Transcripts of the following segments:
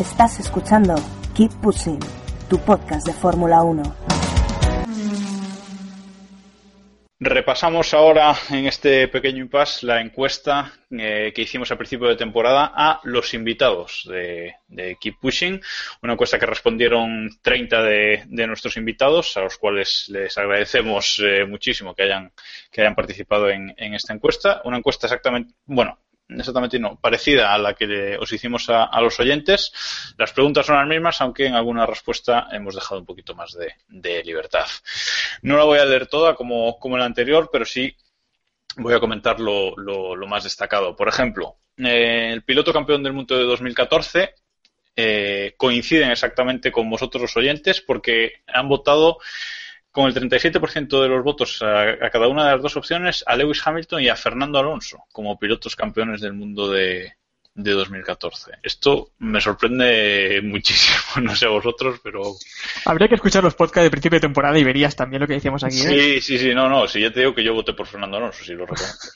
Estás escuchando Keep Pushing, tu podcast de Fórmula 1. Repasamos ahora en este pequeño impasse la encuesta eh, que hicimos a principio de temporada a los invitados de, Keep Pushing, una encuesta que respondieron 30 de, nuestros invitados, a los cuales les agradecemos eh, muchísimo que hayan, que hayan participado en esta encuesta. Una encuesta exactamente, bueno, exactamente no, parecida a la que os hicimos a, los oyentes. Las preguntas son las mismas, aunque en alguna respuesta hemos dejado un poquito más de, libertad. No la voy a leer toda como, como la anterior, pero sí voy a comentar lo, más destacado. Por ejemplo, eh, el piloto campeón del mundo de 2014 eh, coinciden exactamente con vosotros los oyentes porque han votado con el 37% de los votos a, cada una de las dos opciones a Lewis Hamilton y a Fernando Alonso como pilotos campeones del mundo de, 2014. Esto me sorprende muchísimo, no sé a vosotros, pero... Habría que escuchar los podcasts de principio de temporada y verías también lo que decíamos aquí. ¿eh? Sí, sí, sí, no, no, si ya te digo que yo voté por Fernando Alonso, si lo reconozco.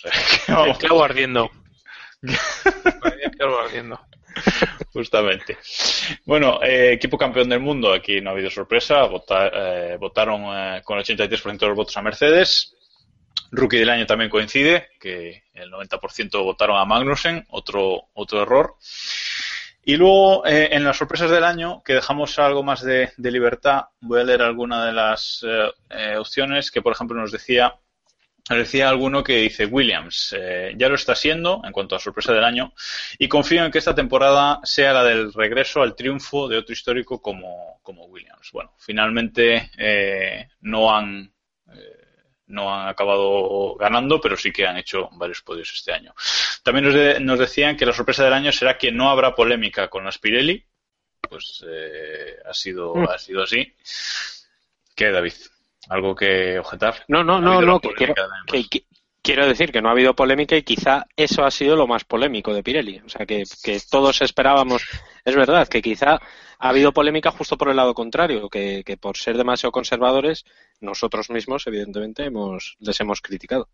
O ardiendo. clavo ardiendo. Justamente. Bueno, eh, equipo campeón del mundo, aquí no ha habido sorpresa. Eh, votaron eh, con el 83% de los votos a Mercedes. Rookie del año también coincide, que el 90% votaron a Magnussen, otro, otro error. Y luego, en las sorpresas del año, que dejamos algo más de, de libertad, voy a leer alguna de las opciones que, por ejemplo, nos decía decía alguno que dice Williams, eh, ya lo está siendo en cuanto a sorpresa del año y confío en que esta temporada sea la del regreso al triunfo de otro histórico como, como Williams. Bueno, finalmente eh, no han eh, no han acabado ganando, pero sí que han hecho varios podios este año. También nos, nos decían que la sorpresa del año será que no habrá polémica con las Pirelli. Pues ha sido mm. ha sido así. ¿Qué, David? ¿Algo que objetar? No, no, no, no, que quiero, decir que no ha habido polémica y quizá eso ha sido lo más polémico de Pirelli. O sea, que, todos esperábamos, es verdad, que quizá ha habido polémica justo por el lado contrario, que, por ser demasiado conservadores, nosotros mismos, evidentemente, hemos, les hemos criticado.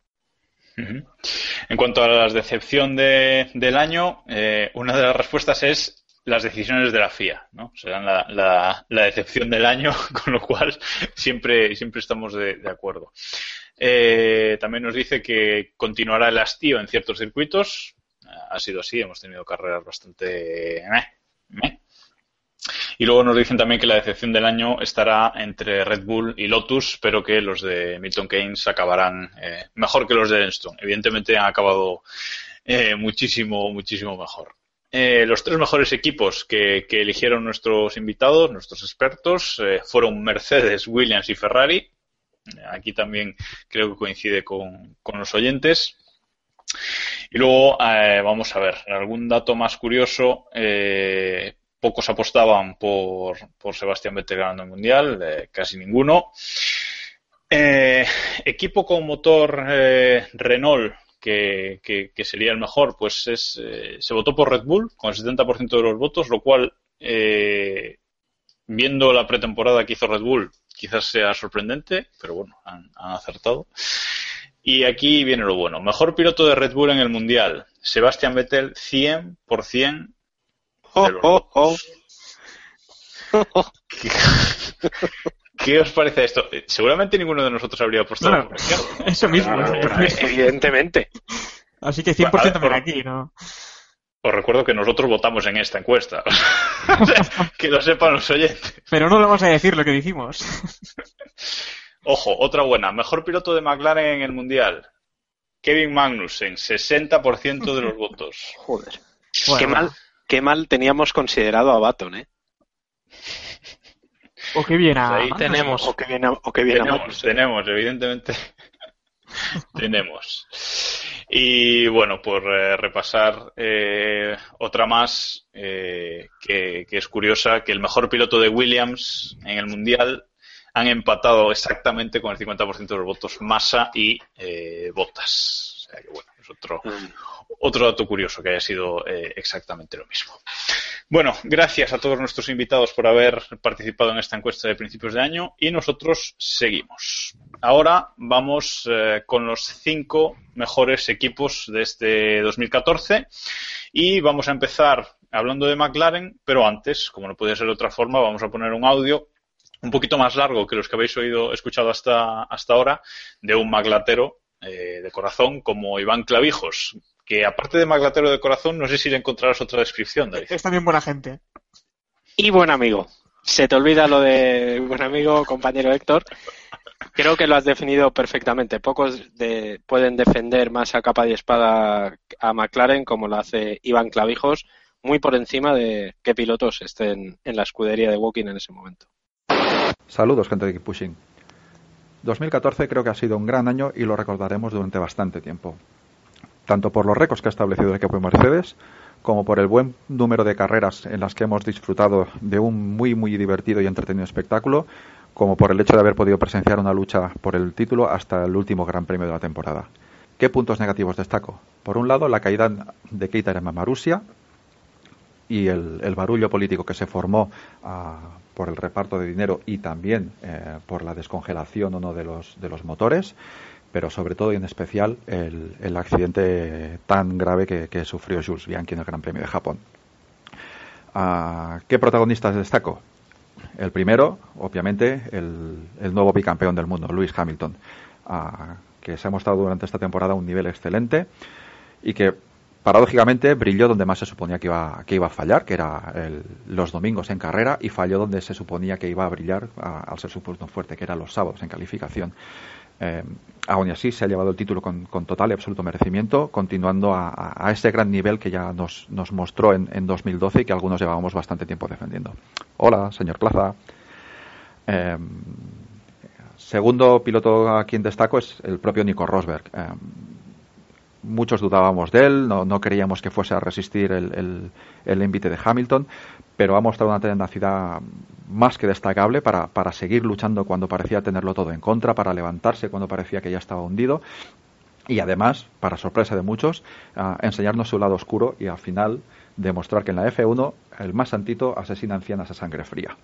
En cuanto a la decepción de, del año, eh, una de las respuestas es las decisiones de la FIA, ¿no? Serán la, decepción del año, con lo cual siempre, siempre estamos de, acuerdo. Eh, también nos dice que continuará el hastío en ciertos circuitos. Ha sido así, hemos tenido carreras bastante... Y luego nos dicen también que la decepción del año estará entre Red Bull y Lotus, pero que los de Milton Keynes acabarán eh, mejor que los de Enstone. Evidentemente han acabado eh, muchísimo, muchísimo mejor. Eh, los tres mejores equipos que, eligieron nuestros invitados, nuestros expertos, eh, fueron Mercedes, Williams y Ferrari. Aquí también creo que coincide con, los oyentes. Y luego eh, vamos a ver, algún dato más curioso. pocos apostaban por, por Sebastián Vettel ganando el Mundial, casi ninguno. equipo con motor Renault que, sería el mejor, pues es, eh, se votó por Red Bull con el 70% de los votos, lo cual, eh, viendo la pretemporada que hizo Red Bull, quizás sea sorprendente, pero bueno, han, acertado. Y aquí viene lo bueno. Mejor piloto de Red Bull en el Mundial. Sebastián Vettel, 100% de los oh, ¿Qué os parece esto? Seguramente ninguno de nosotros habría apostado por Eso mismo. evidentemente. Así que 100% por aquí, ¿no? Os recuerdo que nosotros votamos en esta encuesta. que lo sepan los oyentes. Pero no le vamos a decir lo que dijimos. Ojo, otra buena. Mejor piloto de McLaren en el Mundial. Kevin Magnussen, 60% de los votos. Joder. qué, mal, qué mal teníamos considerado a Baton, ¿eh? O que viene a... Ahí tenemos. O que viene o que viene tenemos, tenemos, evidentemente. tenemos. Y bueno, por eh, repasar eh, otra más eh, que, es curiosa, que el mejor piloto de Williams en el Mundial han empatado exactamente con el 50% de los votos Massa y Bottas. O sea que bueno, es otro, mm. Otro dato curioso que haya sido exactamente lo mismo. Bueno, gracias a todos nuestros invitados por haber participado en esta encuesta de principios de año y nosotros seguimos. Ahora vamos eh, con los cinco mejores equipos de este 2014 y vamos a empezar hablando de McLaren, pero antes, como no podía ser de otra forma, vamos a poner un audio un poquito más largo que los que habéis oído, escuchado hasta, hasta ahora, de un maglatero eh, de corazón como Iván Clavijos, que aparte de maglatero de corazón, no sé si le encontrarás otra descripción, David. Es también buena gente. Y buen amigo. Se te olvida lo de buen amigo, compañero Héctor. Creo que lo has definido perfectamente. Pocos pueden defender más a capa y espada a McLaren como lo hace Iván Clavijos, muy por encima de qué pilotos estén en la escudería de Walking en ese momento. Saludos, gente de Keep Pushing. 2014 creo que ha sido un gran año y lo recordaremos durante bastante tiempo. Tanto por los récords que ha establecido el equipo de Mercedes, como por el buen número de carreras en las que hemos disfrutado de un muy muy divertido y entretenido espectáculo, como por el hecho de haber podido presenciar una lucha por el título hasta el último Gran Premio de la temporada. ¿Qué puntos negativos destaco? Por un lado, la caída de Keita en Marusia y el, barullo político que se formó ah, por el reparto de dinero y también eh, por la descongelación o no de los, de los motores pero sobre todo y en especial el, accidente tan grave que, sufrió Jules Bianchi en el Gran Premio de Japón. Ah, ¿Qué protagonistas destaco? El primero, obviamente, el, nuevo bicampeón del mundo, Lewis Hamilton, ah, que se ha mostrado durante esta temporada un nivel excelente y que paradójicamente brilló donde más se suponía que iba, que iba a fallar, que era los domingos en carrera, y falló donde se suponía que iba a brillar al ser su punto fuerte, que era los sábados en calificación. Eh, aún así se ha llevado el título con, total y absoluto merecimiento, continuando a, ese gran nivel que ya nos, mostró en, 2012 y que algunos llevábamos bastante tiempo defendiendo. Hola, señor Plaza. Eh, segundo piloto a quien destaco es el propio Nico Rosberg. Eh, muchos dudábamos de él, no, creíamos que fuese a resistir el, el, invite de Hamilton, pero ha mostrado una tenacidad más que destacable para, para seguir luchando cuando parecía tenerlo todo en contra, para levantarse cuando parecía que ya estaba hundido y además, para sorpresa de muchos, enseñarnos su lado oscuro y al final demostrar que en la F1 el más santito asesina ancianas a sangre fría.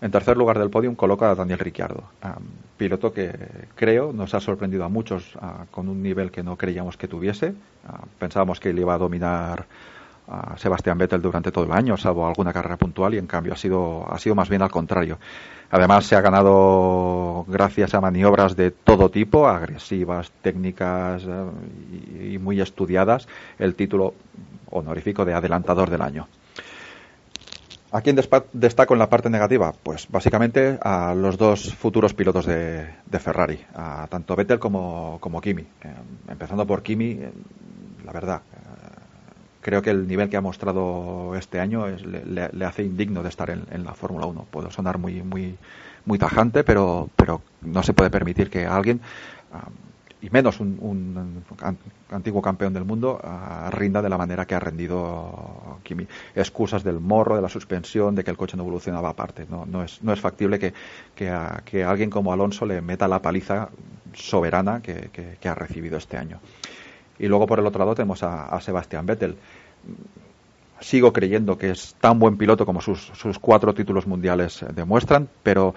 En tercer lugar del podium coloca a Daniel Ricciardo, piloto que creo nos ha sorprendido a muchos con un nivel que no creíamos que tuviese. pensábamos que él iba a dominar a Sebastián Vettel durante todo el año, salvo alguna carrera puntual, y en cambio ha sido, ha sido más bien al contrario. Además, se ha ganado gracias a maniobras de todo tipo, agresivas, técnicas eh, y muy estudiadas, el título honorífico de adelantador del año. ¿A quién destaco en la parte negativa? Pues básicamente a los dos futuros pilotos de, Ferrari, a tanto Vettel como, como Kimi. Eh, empezando por Kimi, eh, la verdad, creo que el nivel que ha mostrado este año le, hace indigno de estar en, la Fórmula 1. Puedo sonar muy, muy, muy tajante, pero, pero no se puede permitir que alguien ah, y menos un, antiguo campeón del mundo rinda de la manera que ha rendido Kimi. Excusas del morro, de la suspensión, de que el coche no evolucionaba aparte. No, no, es, no es factible que, que, alguien como Alonso le meta la paliza soberana que, ha recibido este año. Y luego por el otro lado tenemos a, a Sebastián Vettel sigo creyendo que es tan buen piloto como sus, sus cuatro títulos mundiales demuestran, pero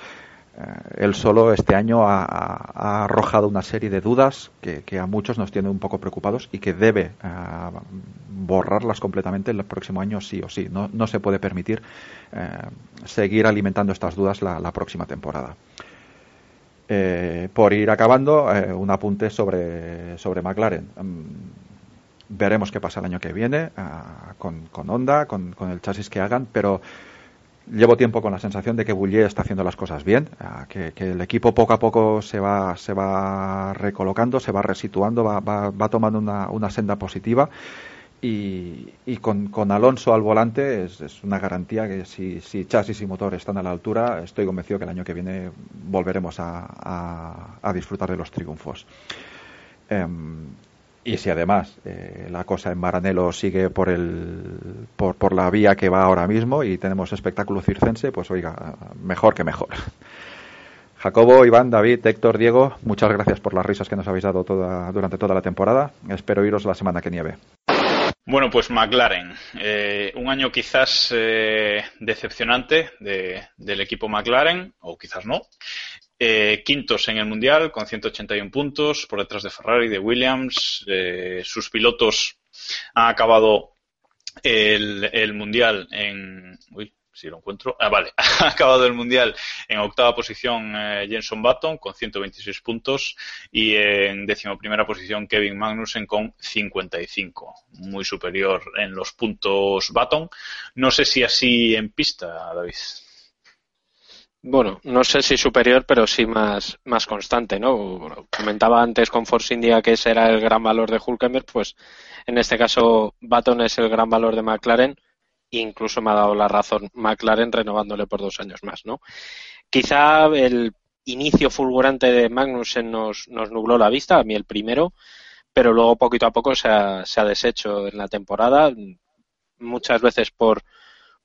eh, él solo este año ha, arrojado una serie de dudas que, a muchos nos tienen un poco preocupados y que debe eh, borrarlas completamente el próximo año sí o sí. No, se puede permitir eh, seguir alimentando estas dudas la, próxima temporada. Por ir acabando, un apunte sobre, sobre McLaren. Mm, veremos qué pasa el año que viene con, con Honda, con, con el chasis que hagan, pero llevo tiempo con la sensación de que Boulier está haciendo las cosas bien, que, el equipo poco a poco se va, se va recolocando, se va resituando, va, va, tomando una, una, senda positiva. Y, y con, con, Alonso al volante es, una garantía que si, si, chasis y motor están a la altura, estoy convencido que el año que viene volveremos a, a, disfrutar de los triunfos. Em, y si además eh, la cosa en Maranelo sigue por, el, por, por, la vía que va ahora mismo y tenemos espectáculo circense, pues oiga, mejor que mejor. Jacobo, Iván, David, Héctor, Diego, muchas gracias por las risas que nos habéis dado toda, durante toda la temporada. Espero iros la semana que nieve. Bueno, pues McLaren. Eh, un año quizás eh, decepcionante del equipo McLaren, o quizás no. Eh, quintos en el Mundial con 181 puntos por detrás de Ferrari, de Williams. Eh, sus pilotos han acabado el, el mundial en. Uy, si lo encuentro. Ah, vale. Ha acabado el mundial en octava posición eh, Jenson Button con 126 puntos y en décima primera posición Kevin Magnussen con 55. Muy superior en los puntos Button. No sé si así en pista, David. Bueno, no sé si superior, pero sí más, más constante, ¿no? Comentaba antes con Force India que ese era el gran valor de Hulkenberg, pues en este caso Button es el gran valor de McLaren incluso me ha dado la razón McLaren renovándole por dos años más, ¿no? Quizá el inicio fulgurante de Magnussen nos, nos nubló la vista, a mí el primero, pero luego poquito a poco se ha, se ha deshecho en la temporada, muchas veces por,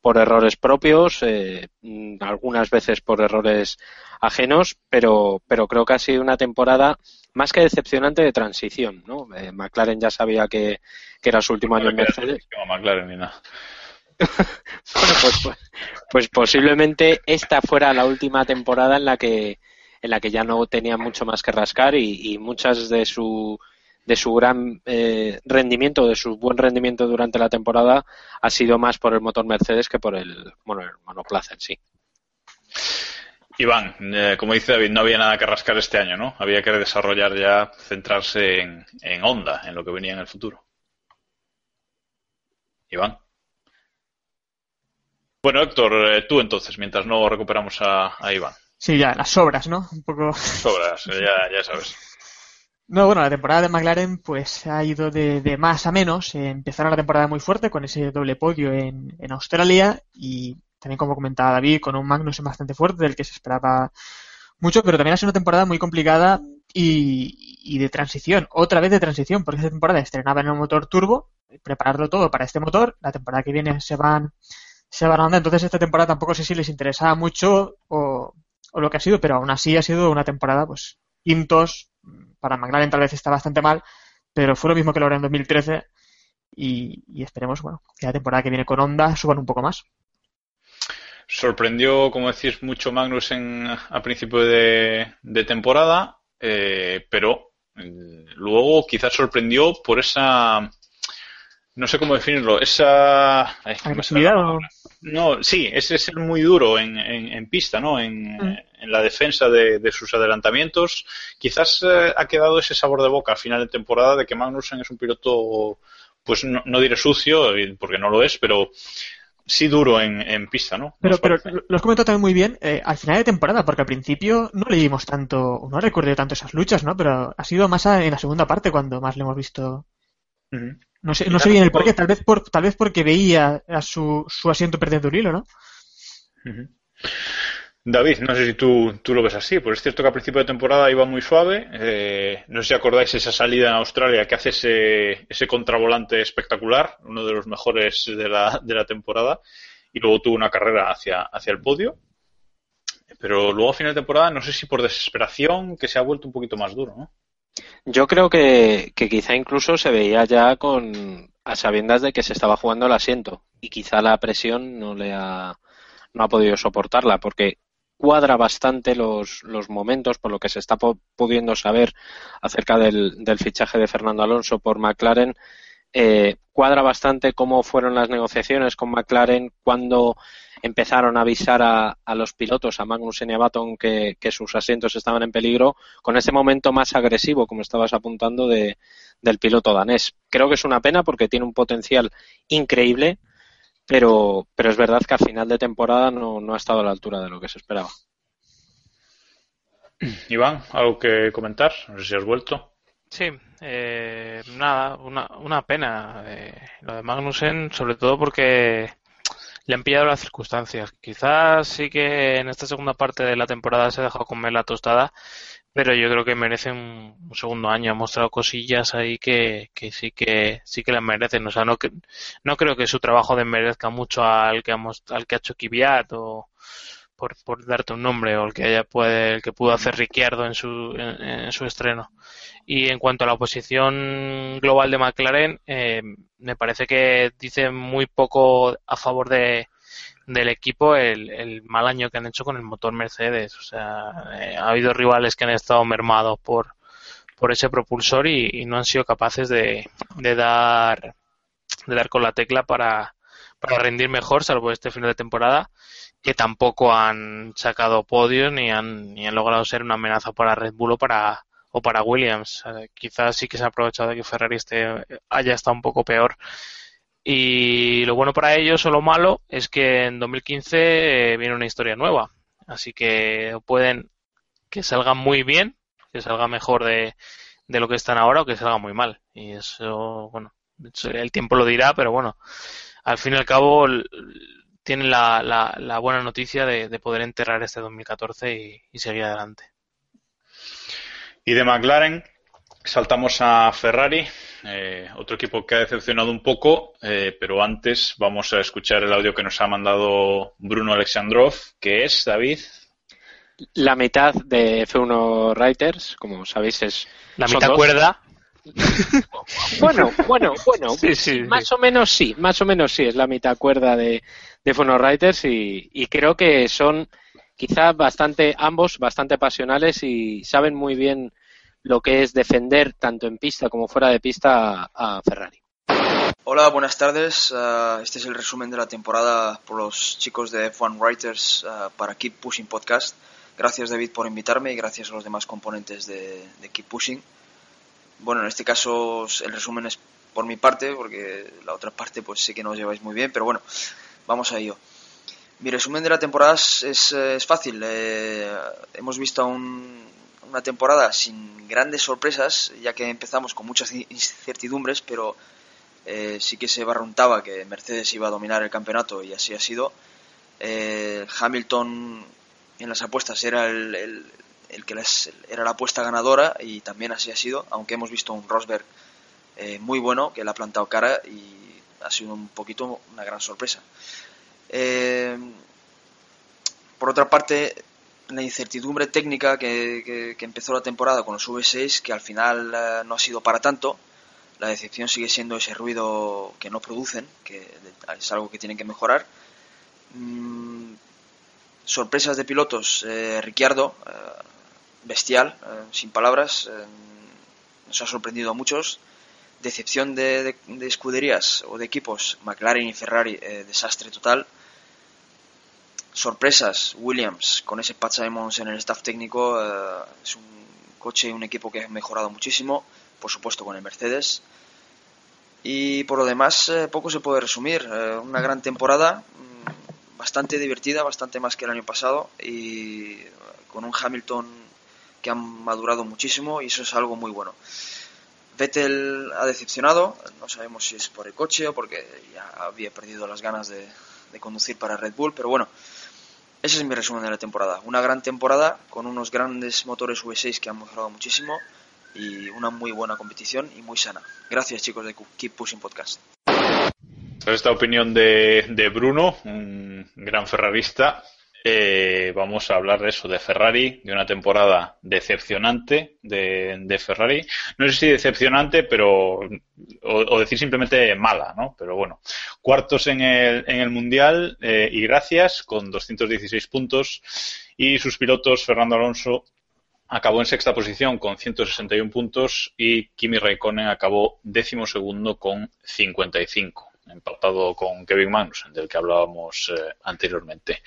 por errores propios, eh, algunas veces por errores ajenos, pero, pero creo que ha sido una temporada más que decepcionante de transición. ¿no? Eh, McLaren ya sabía que, que, era su último año en Mercedes. McLaren. bueno, pues, pues, pues, posiblemente esta fuera la última temporada en la que en la que ya no tenía mucho más que rascar y, muchas de su de su gran eh, rendimiento, de su buen rendimiento durante la temporada ha sido más por el motor Mercedes que por el, bueno, el monoplaza en sí. Iván, eh, como dice David, no había nada que rascar este año, ¿no? Había que desarrollar ya, centrarse en, en Honda, en lo que venía en el futuro. Iván. Bueno, Héctor, eh, tú entonces, mientras no recuperamos a, Iván. Sí, ya, las sobras, ¿no? Un poco. Sobras, eh, ya, ya sabes. No, bueno, la temporada de McLaren pues ha ido de, más a menos. Eh, empezaron la temporada muy fuerte con ese doble podio en, en, Australia y también, como comentaba David, con un Magnussen bastante fuerte del que se esperaba mucho, pero también ha sido una temporada muy complicada y, y de transición. Otra vez de transición, porque esa temporada estrenaba en el motor turbo, prepararlo todo para este motor. La temporada que viene se van se van Entonces esta temporada tampoco sé si les interesaba mucho o, lo que ha sido, pero aún así ha sido una temporada, pues, quintos. Para McLaren tal vez está bastante mal, pero fue lo mismo que lo era en 2013 y, esperemos, bueno, que la temporada que viene con Honda suban un poco más. Sorprendió, como decís, mucho Magnus a principio de, temporada, eh, pero eh, luego quizás sorprendió por esa no sé cómo definirlo, esa... ¿Agresividad No, sí, ese es ser muy duro en, en, pista, ¿no? En, mm. en la defensa de, sus adelantamientos. Quizás eh, ha quedado ese sabor de boca al final de temporada de que Magnussen es un piloto, pues no, diré sucio, porque no lo es, pero sí duro en, pista, ¿no? Pero, pero lo has comentado también muy bien eh, al final de temporada, porque al principio no le dimos tanto, no recuerdo tanto esas luchas, ¿no? Pero ha sido más en la segunda parte cuando más le hemos visto. No sé, no sé bien el porqué, tal vez, por, tal vez porque veía a su, su asiento perdiendo el hilo, ¿no? David, no sé si tú, tú, lo ves así, pues es cierto que a principio de temporada iba muy suave. Eh, no sé si acordáis esa salida en Australia que hace ese, ese contravolante espectacular, uno de los mejores de la, de la temporada, y luego tuvo una carrera hacia, hacia el podio. Pero luego a final de temporada, no sé si por desesperación, que se ha vuelto un poquito más duro, ¿no? Yo creo que, quizá incluso se veía ya con a sabiendas de que se estaba jugando el asiento y quizá la presión no le ha, no ha podido soportarla porque cuadra bastante los, los momentos por lo que se está pudiendo saber acerca del, del fichaje de Fernando Alonso por McLaren. Eh, cuadra bastante cómo fueron las negociaciones con McLaren cuando empezaron a avisar a, los pilotos, a Magnussen y a Baton, que, sus asientos estaban en peligro, con ese momento más agresivo, como estabas apuntando, de, del piloto danés. Creo que es una pena porque tiene un potencial increíble, pero, pero es verdad que a final de temporada no, no ha estado a la altura de lo que se esperaba. Iván, ¿algo que comentar? No sé si has vuelto. Sí, eh, nada, una, una pena eh, lo de Magnussen, sobre todo porque le han pillado las circunstancias. Quizás sí que en esta segunda parte de la temporada se ha dejado comer la tostada, pero yo creo que merece un, segundo año. Ha mostrado cosillas ahí que, que sí que sí que le merecen. O sea, no, no creo que su trabajo desmerezca mucho al que ha, al que ha hecho Kvyat o por, por darte un nombre o el que haya puede, el que pudo hacer Ricciardo en su, en, su estreno. Y en cuanto a la oposición global de McLaren, eh, me parece que dice muy poco a favor de, del equipo el, mal año que han hecho con el motor Mercedes. O sea, eh, ha habido rivales que han estado mermados por, por ese propulsor y, no han sido capaces de, de dar de dar con la tecla para, para rendir mejor, salvo este final de temporada, que tampoco han sacado podios ni han, ni han logrado ser una amenaza para Red Bull o para, o para Williams. Quizás sí que se ha aprovechado de que Ferrari esté, haya estado un poco peor. Y lo bueno para ellos o lo malo es que en 2015 eh, viene una historia nueva. Así que pueden que salgan muy bien, que salga mejor de, de lo que están ahora o que salga muy mal. Y eso, bueno, el tiempo lo dirá, pero bueno, al fin y al cabo tienen la, la, buena noticia de, poder enterrar este 2014 y, y seguir adelante. Y de McLaren saltamos a Ferrari, eh, otro equipo que ha decepcionado un poco, eh, pero antes vamos a escuchar el audio que nos ha mandado Bruno Alexandrov, que es, David. La mitad de F1 Writers, como sabéis, es. La mitad cuerda. Bueno, bueno, bueno. más o menos sí, más o menos sí, es la mitad cuerda de, de F1 Writers y, y creo que son quizá bastante, ambos bastante pasionales y saben muy bien lo que es defender tanto en pista como fuera de pista a, Ferrari. Hola, buenas tardes. Ah, este es el resumen de la temporada por los chicos de F1 Writers ah, para Keep Pushing Podcast. Gracias David por invitarme y gracias a los demás componentes de, de Keep Pushing. Bueno, en este caso el resumen es por mi parte, porque la otra parte pues sé que no os lleváis muy bien, pero bueno, vamos a ello. Mi resumen de la temporada es, es, fácil. Eh, hemos visto una temporada sin grandes sorpresas, ya que empezamos con muchas incertidumbres, pero eh, sí que se barruntaba que Mercedes iba a dominar el campeonato y así ha sido. Eh, Hamilton en las apuestas era el, que era la apuesta ganadora y también así ha sido, aunque hemos visto un Rosberg muy bueno que le ha plantado cara y ha sido un poquito una gran sorpresa. Eh, por otra parte, la incertidumbre técnica que, empezó la temporada con los V6, que al final eh, no ha sido para tanto, la decepción sigue siendo ese ruido que no producen, que es algo que tienen que mejorar. Mm, sorpresas de pilotos, eh, Ricciardo, bestial, sin palabras, nos ha sorprendido a muchos. Decepción de, de, escuderías o de equipos, McLaren y Ferrari, desastre total sorpresas, Williams, con ese Pat Simons en el staff técnico, eh, es un coche y un equipo que ha mejorado muchísimo, por supuesto con el Mercedes. Y por lo demás, eh, poco se puede resumir. Eh, una gran temporada, mm, bastante divertida, bastante más que el año pasado, y con un Hamilton que ha madurado muchísimo, y eso es algo muy bueno. Vettel ha decepcionado, no sabemos si es por el coche o porque ya había perdido las ganas de, de conducir para Red Bull, pero bueno, ese es mi resumen de la temporada. Una gran temporada con unos grandes motores V6 que han mejorado muchísimo y una muy buena competición y muy sana. Gracias chicos de Keep Pushing Podcast. Esta opinión de, de Bruno, un gran ferrarista, eh, vamos a hablar de eso, de Ferrari, de una temporada decepcionante de, Ferrari. No sé si decepcionante, pero o, decir simplemente mala, ¿no? Pero bueno, cuartos en el, en el Mundial eh, y gracias, con 216 puntos. Y sus pilotos, Fernando Alonso, acabó en sexta posición con 161 puntos y Kimi Raikkonen acabó décimo segundo con 55 empatado con Kevin Magnussen, del que hablábamos eh, anteriormente.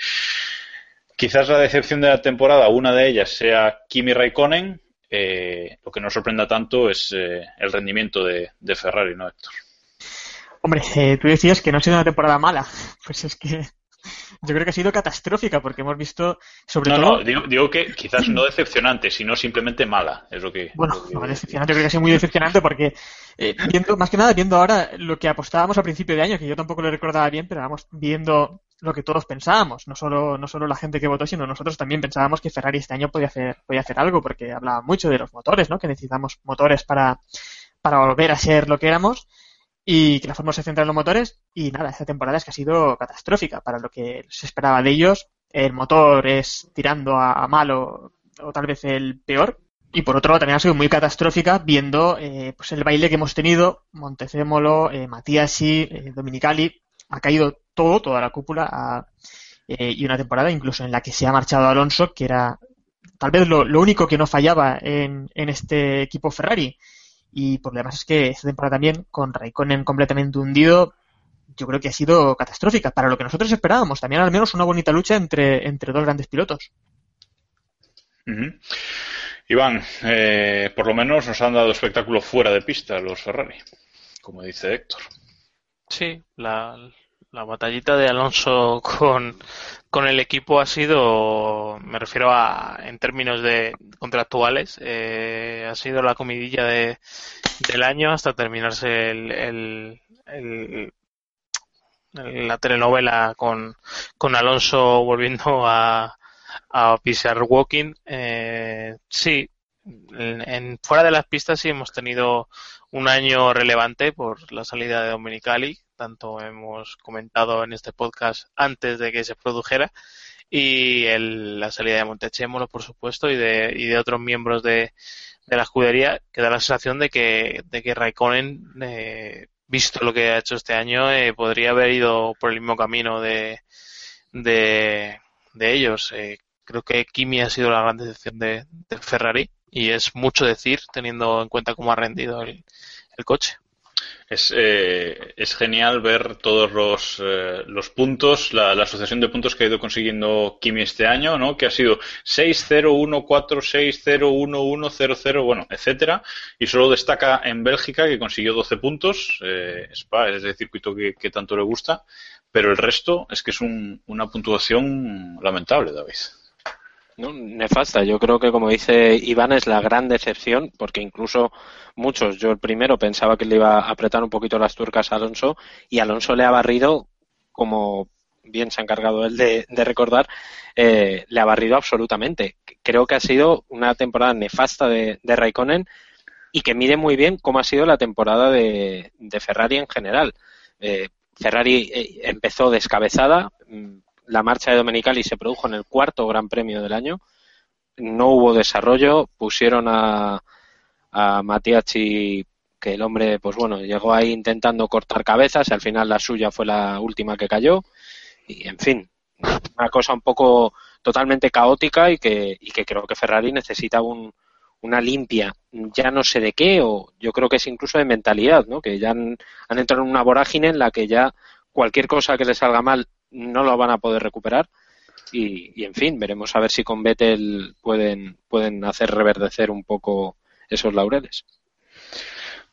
Quizás la decepción de la temporada, una de ellas sea Kimi Raikkonen. Eh, lo que no sorprenda tanto es eh, el rendimiento de, Ferrari, ¿no, Héctor? Hombre, eh, tú decías que no ha sido una temporada mala. Pues es que yo creo que ha sido catastrófica porque hemos visto sobre no, todo... No, digo, digo, que quizás no decepcionante, sino simplemente mala, es lo que... Bueno, decepcionante, yo creo que ha sido muy decepcionante porque viendo, más que nada viendo ahora lo que apostábamos a principio de año, que yo tampoco lo recordaba bien, pero vamos viendo lo que todos pensábamos, no solo, no solo la gente que votó, sino nosotros también pensábamos que Ferrari este año podía hacer, podía hacer algo, porque hablaba mucho de los motores, ¿no? Que necesitamos motores para, para volver a ser lo que éramos y que la fórmula se centra en los motores y nada, esta temporada es que ha sido catastrófica para lo que se esperaba de ellos. El motor es tirando a, malo o tal vez el peor. Y por otro lado también ha sido muy catastrófica viendo eh, pues el baile que hemos tenido, Montecémolo, eh, Matiasi, eh, Dominicali, ha caído todo, toda la cúpula, eh, y una temporada incluso en la que se ha marchado Alonso, que era tal vez lo, único que no fallaba en, en, este equipo Ferrari. Y por lo demás es que esta temporada también, con Raikkonen completamente hundido, yo creo que ha sido catastrófica para lo que nosotros esperábamos. También al menos una bonita lucha entre, entre dos grandes pilotos. Iván, eh, por lo menos nos han dado espectáculo fuera de pista los Ferrari, como dice Héctor. Sí, la, la batallita de Alonso con, con el equipo ha sido, me refiero a en términos de contractuales, eh, ha sido la comidilla de, del año hasta terminarse el, el, la telenovela con, con Alonso volviendo a, a pisar walking. Eh, sí, en, fuera de las pistas sí hemos tenido un año relevante por la salida de Dominicali, tanto hemos comentado en este podcast antes de que se produjera, y la salida de Montechémolo, por supuesto, y de, y de otros miembros de, de la escudería, que da la sensación de que, de que Raikkonen, eh, visto lo que ha hecho este año, eh, podría haber ido por el mismo camino de, de, de ellos. Eh, creo que Kimi ha sido la gran decepción de, de Ferrari y es mucho decir teniendo en cuenta cómo ha rendido el, coche. Es, eh, es, genial ver todos los, eh, los puntos, la, la, asociación de puntos que ha ido consiguiendo Kimi este año, ¿no? Que ha sido 6-0-1-4-6-0-1-1-0-0, bueno, etcétera. Y solo destaca en Bélgica que consiguió 12 puntos. Eh, Spa es el circuito que, que, tanto le gusta. Pero el resto es que es un, una puntuación lamentable, David. No, nefasta. Yo creo que, como dice Iván, es la gran decepción, porque incluso muchos, yo el primero pensaba que le iba a apretar un poquito las turcas a Alonso, y Alonso le ha barrido, como bien se ha encargado él de, recordar, eh, le ha barrido absolutamente. Creo que ha sido una temporada nefasta de, de Raikkonen y que mide muy bien cómo ha sido la temporada de, Ferrari en general. Eh, Ferrari eh, empezó descabezada, mm, la marcha de Domenicali se produjo en el cuarto Gran Premio del año. No hubo desarrollo, pusieron a, a Matiachi, que el hombre, pues bueno, llegó ahí intentando cortar cabezas y al final la suya fue la última que cayó. Y en fin, una cosa un poco totalmente caótica y que, y que creo que Ferrari necesita un, una limpia, ya no sé de qué, o yo creo que es incluso de mentalidad, ¿no? Que ya han, entrado en una vorágine en la que ya cualquier cosa que les salga mal no lo van a poder recuperar. Y, en fin, veremos a ver si con Vettel pueden, pueden hacer reverdecer un poco esos laureles.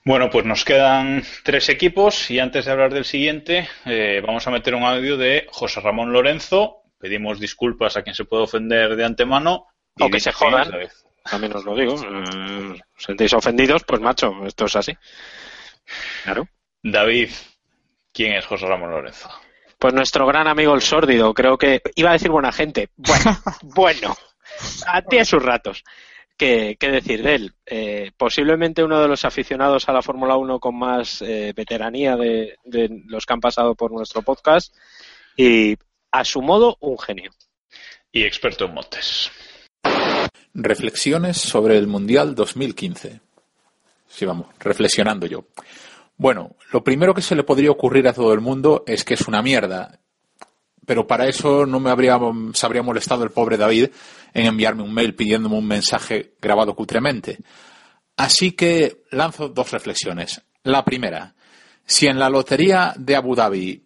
Bueno, pues nos quedan tres equipos y antes de hablar del siguiente, eh, vamos a meter un audio de José Ramón Lorenzo. Pedimos disculpas a quien se puede ofender de antemano. O que se jodan. También os lo digo. Eh, sentéis ofendidos, pues macho, esto es así. Claro. David, ¿quién es José Ramón Lorenzo? Pues nuestro gran amigo el sórdido, creo que iba a decir buena gente. Bueno, bueno, a ti a sus ratos. ¿Qué, decir de él? Eh, posiblemente uno de los aficionados a la Fórmula 1 con más eh, veteranía de, los que han pasado por nuestro podcast y a su modo un genio. Y experto en montes. Reflexiones sobre el Mundial 2015. Sí, vamos, reflexionando yo. Bueno, lo primero que se le podría ocurrir a todo el mundo es que es una mierda. Pero para eso no me habría, se habría molestado el pobre David en enviarme un mail pidiéndome un mensaje grabado cutremente. Así que lanzo dos reflexiones. La primera, si en la lotería de Abu Dhabi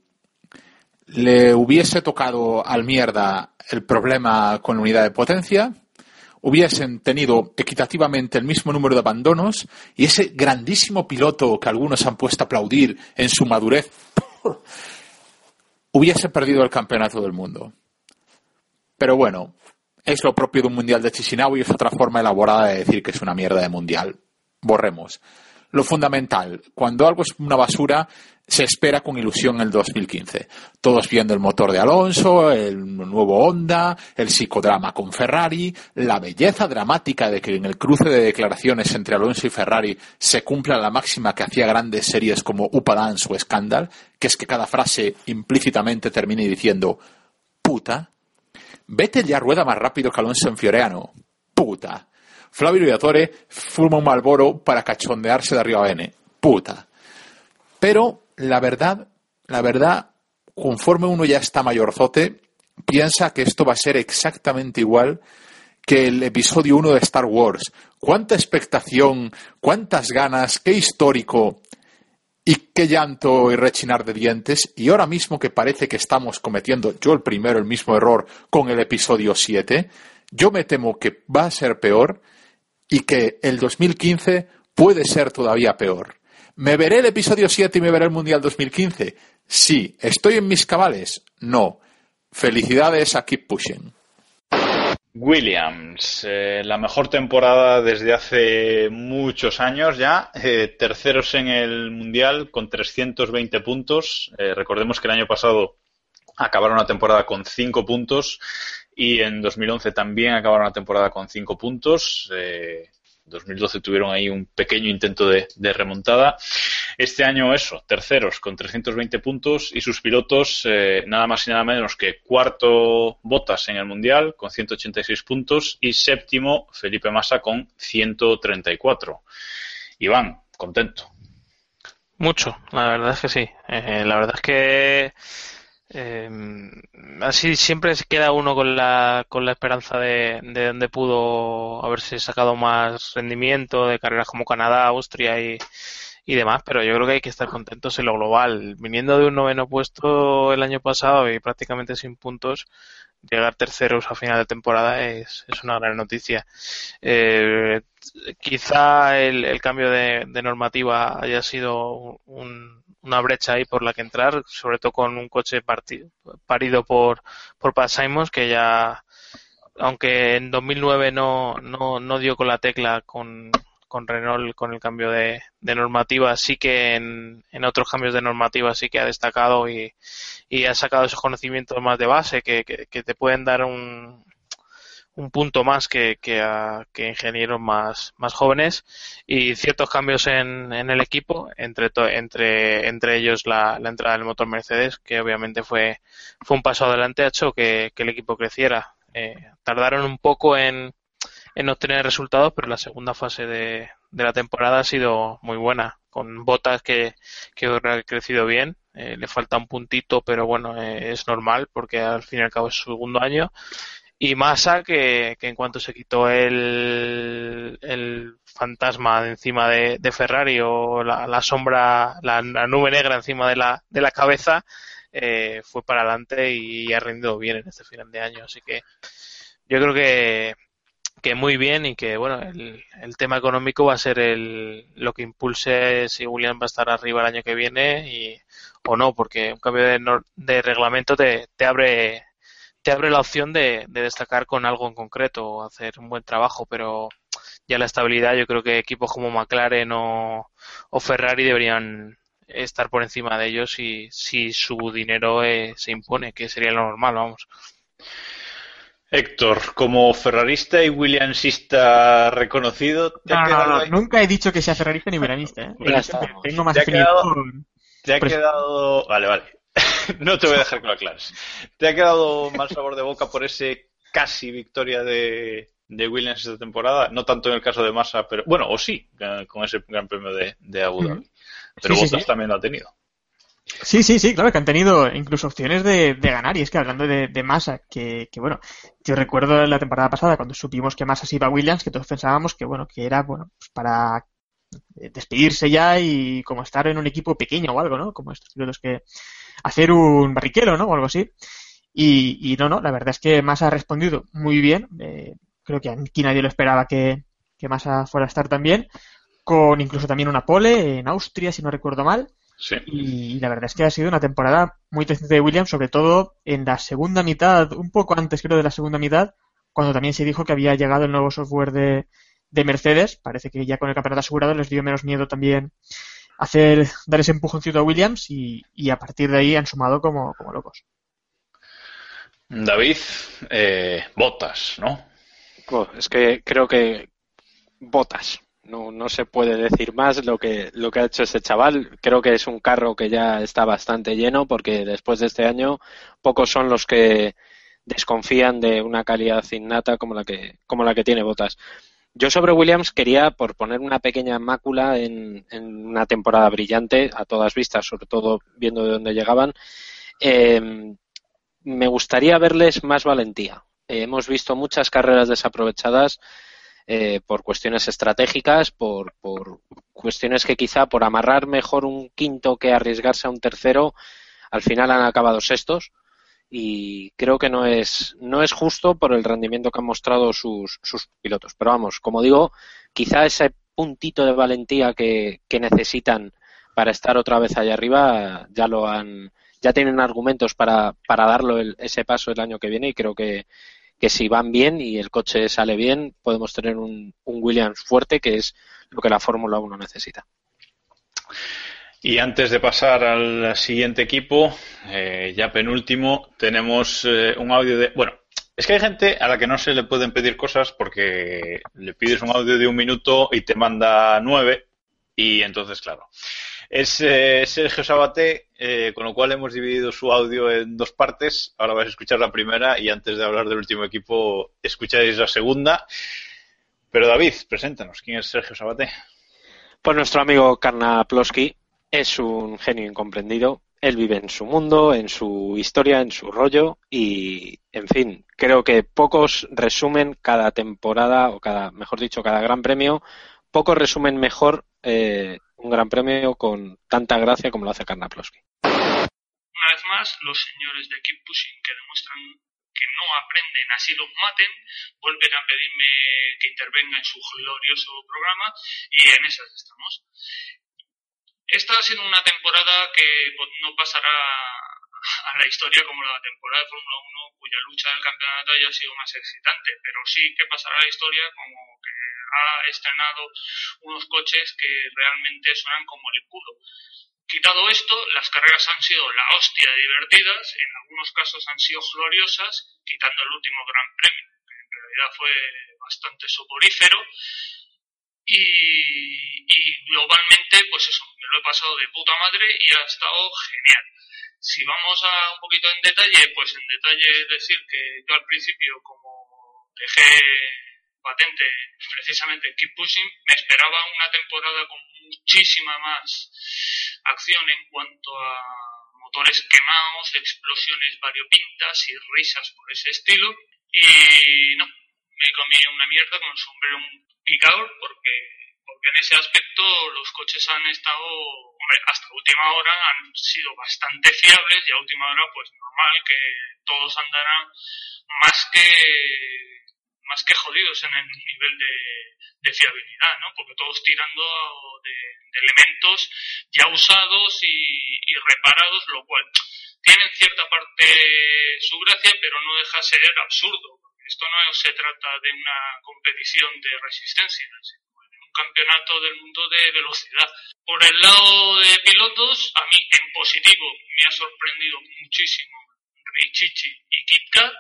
le hubiese tocado al mierda el problema con la unidad de potencia, hubiesen tenido equitativamente el mismo número de abandonos y ese grandísimo piloto que algunos han puesto a aplaudir en su madurez hubiese perdido el campeonato del mundo. Pero bueno, es lo propio de un mundial de Chisinau y es otra forma elaborada de decir que es una mierda de mundial. Borremos lo fundamental. Cuando algo es una basura, se espera con ilusión el 2015. Todos viendo el motor de Alonso, el nuevo Honda, el psicodrama con Ferrari, la belleza dramática de que en el cruce de declaraciones entre Alonso y Ferrari se cumpla la máxima que hacía grandes series como Upadance o Scandal, que es que cada frase implícitamente termine diciendo puta. Vete ya rueda más rápido que Alonso en Fioreano. Puta. Flavio Viatore fuma un Malboro para cachondearse de arriba a N. Puta. Pero la verdad, la verdad, conforme uno ya está mayorzote, piensa que esto va a ser exactamente igual que el episodio 1 de Star Wars, cuánta expectación, cuántas ganas, qué histórico y qué llanto y rechinar de dientes. Y ahora mismo que parece que estamos cometiendo, yo el primero, el mismo error con el episodio 7, yo me temo que va a ser peor y que el 2015 puede ser todavía peor. ¿Me veré el episodio 7 y me veré el Mundial 2015? Sí. ¿Estoy en mis cabales? No. Felicidades a Keep Pushing. Williams, eh, la mejor temporada desde hace muchos años ya, eh, terceros en el Mundial con 320 puntos. Eh, recordemos que el año pasado acabaron la temporada con 5 puntos y en 2011 también acabaron la temporada con 5 puntos. 2012 tuvieron ahí un pequeño intento de, remontada. Este año eso, terceros con 320 puntos y sus pilotos eh, nada más y nada menos que cuarto Botas en el Mundial con 186 puntos y séptimo Felipe Massa con 134. Iván, contento. Mucho, la verdad es que sí. Eh, la verdad es que eh, así siempre se queda uno con la, con la esperanza de, de donde pudo haberse sacado más rendimiento de carreras como Canadá, Austria y, y demás, pero yo creo que hay que estar contentos en lo global. Viniendo de un noveno puesto el año pasado y prácticamente sin puntos, llegar terceros a final de temporada es, es una gran noticia. Eh, quizá el, el cambio de, de, normativa haya sido un, una brecha ahí por la que entrar, sobre todo con un coche parido por, por Pat Simons, que ya, aunque en 2009 no, no, no dio con la tecla con, con Renault con el cambio de, de normativa, sí que en, en, otros cambios de normativa sí que ha destacado y, y ha sacado esos conocimientos más de base que, que te pueden dar un, un punto más que, que, a, que ingenieros más, más jóvenes y ciertos cambios en, en el equipo, entre, entre, entre ellos la, la, entrada del motor Mercedes, que obviamente fue, fue un paso adelante, ha hecho que, que el equipo creciera. Eh, tardaron un poco en, en obtener resultados, pero la segunda fase de, de la temporada ha sido muy buena, con botas que, que ha crecido bien. Eh, le falta un puntito, pero bueno, eh, es normal porque al fin y al cabo es su segundo año y Massa que, que en cuanto se quitó el, el fantasma de encima de, Ferrari o la, sombra, la, nube negra encima de la, de la cabeza, eh, fue para adelante y ha rendido bien en este final de año. Así que yo creo que, que muy bien y que bueno el, el tema económico va a ser el, lo que impulse si Williams va a estar arriba el año que viene y o no porque un cambio de, de reglamento te, te abre te abre la opción de, de, destacar con algo en concreto o hacer un buen trabajo, pero ya la estabilidad, yo creo que equipos como McLaren o, o Ferrari deberían estar por encima de ellos si, si su dinero eh, se impone, que sería lo normal, vamos. Héctor, como ferrarista y williamsista reconocido, ¿te no, no, no, nunca he dicho que sea ferrarista ni williamista. ¿eh? Tengo más ¿Te ha quedado, te ha quedado... Vale, vale. no te voy a dejar que lo aclares. ¿Te ha quedado mal sabor de boca por ese casi victoria de, de Williams esta temporada? No tanto en el caso de Massa, pero bueno, o sí, con ese gran premio de, de Abu Dhabi. Pero sí, Bottas sí, sí. también lo ha tenido. Sí, sí, sí, claro, que han tenido incluso opciones de, de ganar. Y es que hablando de, de Massa, que, que, bueno, yo recuerdo la temporada pasada cuando supimos que Massa se iba a Williams, que todos pensábamos que, bueno, que era, bueno, pues para despedirse ya y como estar en un equipo pequeño o algo, ¿no? Como estos pilotos que hacer un barriquero, ¿no? O algo así. Y, y no, no, la verdad es que Massa ha respondido muy bien. Eh, creo que aquí nadie lo esperaba que, que Massa fuera a estar también. Con incluso también una pole en Austria, si no recuerdo mal. Sí. Y la verdad es que ha sido una temporada muy decente de Williams, sobre todo en la segunda mitad, un poco antes creo de la segunda mitad, cuando también se dijo que había llegado el nuevo software de, de Mercedes. Parece que ya con el campeonato asegurado les dio menos miedo también hacer dar ese empujoncito a Williams y, y a partir de ahí han sumado como, como locos. David, eh, botas, ¿no? Es que creo que botas. No, no se puede decir más lo que, lo que ha hecho ese chaval. Creo que es un carro que ya está bastante lleno porque después de este año pocos son los que desconfían de una calidad innata como la que, como la que tiene Botas. Yo sobre Williams quería, por poner una pequeña mácula en, una temporada brillante, a todas vistas, sobre todo viendo de dónde llegaban, eh, me gustaría verles más valentía. Eh, hemos visto muchas carreras desaprovechadas eh, por cuestiones estratégicas, por, por cuestiones que quizá por amarrar mejor un quinto que arriesgarse a un tercero, al final han acabado sextos y creo que no es, no es justo por el rendimiento que han mostrado sus, sus pilotos. Pero vamos, como digo, quizá ese puntito de valentía que, que necesitan para estar otra vez allá arriba ya lo han ya tienen argumentos para, para darlo ese paso el año que viene y creo que, que si van bien y el coche sale bien podemos tener un, un Williams fuerte que es lo que la Fórmula 1 necesita. Y antes de pasar al siguiente equipo, eh, ya penúltimo, tenemos eh, un audio de... Bueno, es que hay gente a la que no se le pueden pedir cosas porque le pides un audio de un minuto y te manda nueve y entonces, claro. Es eh, Sergio Sabaté, con lo cual hemos dividido su audio en dos partes. Ahora vais a escuchar la primera y antes de hablar del último equipo escucháis la segunda. Pero David, preséntanos, ¿quién es Sergio Sabaté? Pues nuestro amigo Karna Plosky, es un genio incomprendido. Él vive en su mundo, en su historia, en su rollo y, en fin, creo que pocos resumen cada temporada o cada, mejor dicho, cada gran premio, pocos resumen mejor eh, un gran premio con tanta gracia como lo hace Karnaplowski. Una vez más, los señores de Keep Pushing que demuestran que no aprenden, así los maten, vuelven a pedirme que intervenga en su glorioso programa y en esas estamos. Esta ha sido una temporada que pues, no pasará a la historia como la temporada de Fórmula 1 cuya lucha del campeonato haya sido más excitante, pero sí que pasará a la historia como que ha estrenado unos coches que realmente suenan como el culo. Quitado esto, las carreras han sido la hostia divertidas, en algunos casos han sido gloriosas, quitando el último Gran Premio, que en realidad fue bastante soporífero, y, globalmente, pues eso, me lo he pasado de puta madre y ha estado genial. Si vamos a un poquito en detalle, pues en detalle decir que yo al principio, como dejé patente precisamente Keep Pushing, me esperaba una temporada con muchísima más acción en cuanto a motores quemados, explosiones variopintas y risas por ese estilo. Y no, me comí una mierda con sombrero picador porque, porque en ese aspecto los coches han estado, hombre, hasta última hora han sido bastante fiables y a última hora pues normal que todos andarán más que más que jodidos en el nivel de, de fiabilidad, ¿no? Porque todos tirando de, de elementos ya usados y, y, reparados, lo cual tienen cierta parte su gracia, pero no deja ser absurdo, esto no se trata de una competición de resistencia, sino de un campeonato del mundo de velocidad. Por el lado de pilotos, a mí en positivo me ha sorprendido muchísimo Richichi y KitKat,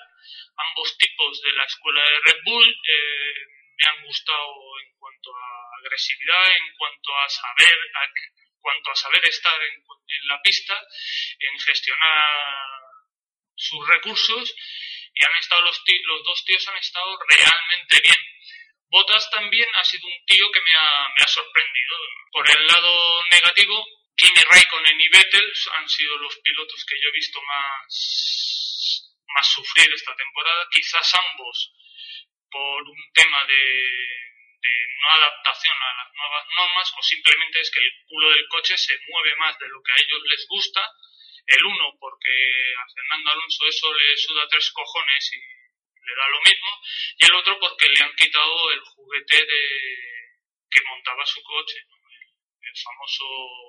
ambos tipos de la escuela de Red Bull. Eh, me han gustado en cuanto a agresividad, en cuanto a saber, en cuanto a saber estar en, en la pista, en gestionar sus recursos y han estado los, los dos tíos han estado realmente bien. Botas también ha sido un tío que me ha, sorprendido. Por el lado negativo, Kimi Raikkonen y Vettel han sido los pilotos que yo he visto más, más sufrir esta temporada. Quizás ambos por un tema de, de no adaptación a las nuevas normas o simplemente es que el culo del coche se mueve más de lo que a ellos les gusta el uno porque a Fernando Alonso eso le suda tres cojones y le da lo mismo, y el otro porque le han quitado el juguete de que montaba su coche, el, famoso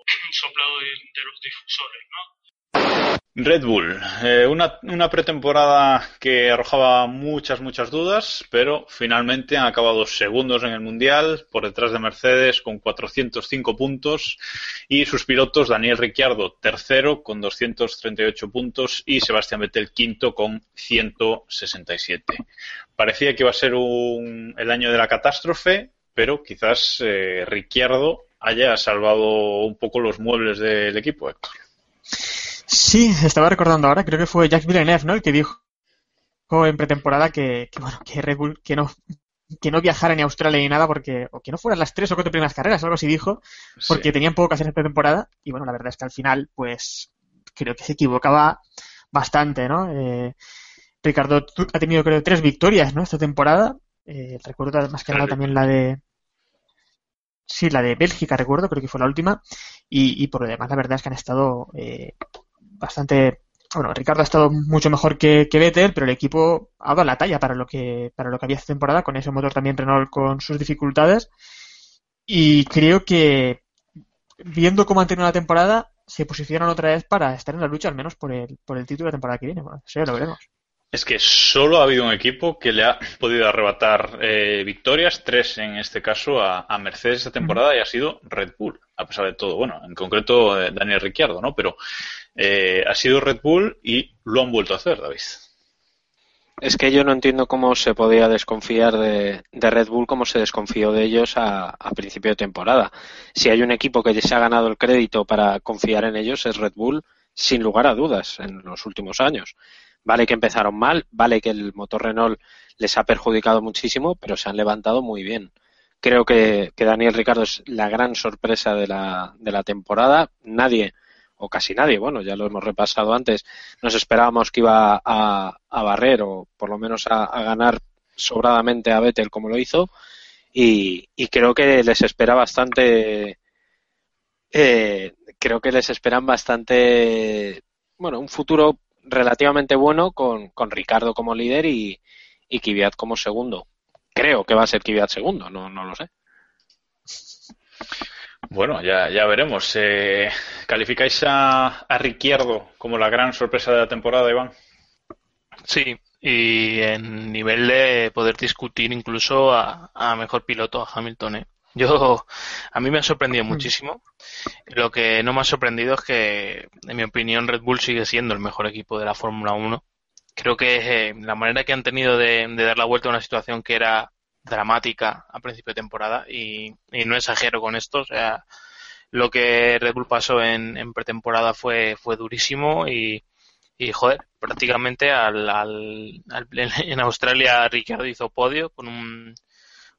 soplado de, de los difusores, ¿no? Red Bull, eh, una, una, pretemporada que arrojaba muchas, muchas dudas, pero finalmente han acabado segundos en el Mundial, por detrás de Mercedes con 405 puntos y sus pilotos Daniel Ricciardo tercero con 238 puntos y Sebastián Vettel quinto con 167. Parecía que iba a ser un, el año de la catástrofe, pero quizás eh, Ricciardo haya salvado un poco los muebles del equipo, Héctor. Sí, estaba recordando ahora, creo que fue Jacques Villeneuve, ¿no? El que dijo en pretemporada que, que bueno, que Red Bull, que no, que no viajara ni a Australia ni nada porque, o que no fueran las tres o cuatro primeras carreras, algo así dijo, porque sí. tenían poco que hacer esta temporada, y bueno, la verdad es que al final, pues, creo que se equivocaba bastante, ¿no? Eh, Ricardo ha tenido creo tres victorias, ¿no? Esta temporada, Eh, recuerdo más que nada también la de. Sí, la de Bélgica, recuerdo, creo que fue la última. Y, por lo demás, la verdad es que han estado eh, bastante. Bueno, Ricardo ha estado mucho mejor que, que Vettel, pero el equipo ha dado la talla para lo que para lo que había esta temporada, con ese motor también Renault con sus dificultades. Y creo que, viendo cómo han tenido la temporada, se posicionan otra vez para estar en la lucha, al menos por el, por el título de la temporada que viene. Bueno, eso lo veremos. Es que solo ha habido un equipo que le ha podido arrebatar eh, victorias, tres en este caso, a, Mercedes esta temporada y ha sido Red Bull, a pesar de todo. Bueno, en concreto eh, Daniel Ricciardo, ¿no? Pero eh, ha sido Red Bull y lo han vuelto a hacer, David. Es que yo no entiendo cómo se podía desconfiar de, Red Bull como se desconfió de ellos a, a, principio de temporada. Si hay un equipo que se ha ganado el crédito para confiar en ellos es Red Bull, sin lugar a dudas, en los últimos años. Vale que empezaron mal, vale que el motor Renault les ha perjudicado muchísimo, pero se han levantado muy bien. Creo que, Daniel Ricardo es la gran sorpresa de la, de la temporada. Nadie, o casi nadie, bueno, ya lo hemos repasado antes, nos esperábamos que iba a, barrer o por lo menos a, ganar sobradamente a Vettel como lo hizo. Y, creo que les espera bastante. Eh, creo que les esperan bastante. Bueno, un futuro relativamente bueno con, con Ricardo como líder y, y Kvyat como segundo. Creo que va a ser Kvyat segundo, no, no lo sé. Bueno, ya, ya veremos. Eh, ¿Calificáis a, a Ricciardo como la gran sorpresa de la temporada, Iván? Sí, y en nivel de poder discutir incluso a, a mejor piloto, a Hamilton. ¿eh? Yo, a mí me ha sorprendido mm. muchísimo. Lo que no me ha sorprendido es que, en mi opinión, Red Bull sigue siendo el mejor equipo de la Fórmula 1. Creo que eh, la manera que han tenido de, dar la vuelta a una situación que era dramática a principio de temporada, y, no exagero con esto, o sea, lo que Red Bull pasó en, pretemporada fue, fue durísimo y, joder, prácticamente al, al, en Australia Ricardo hizo podio un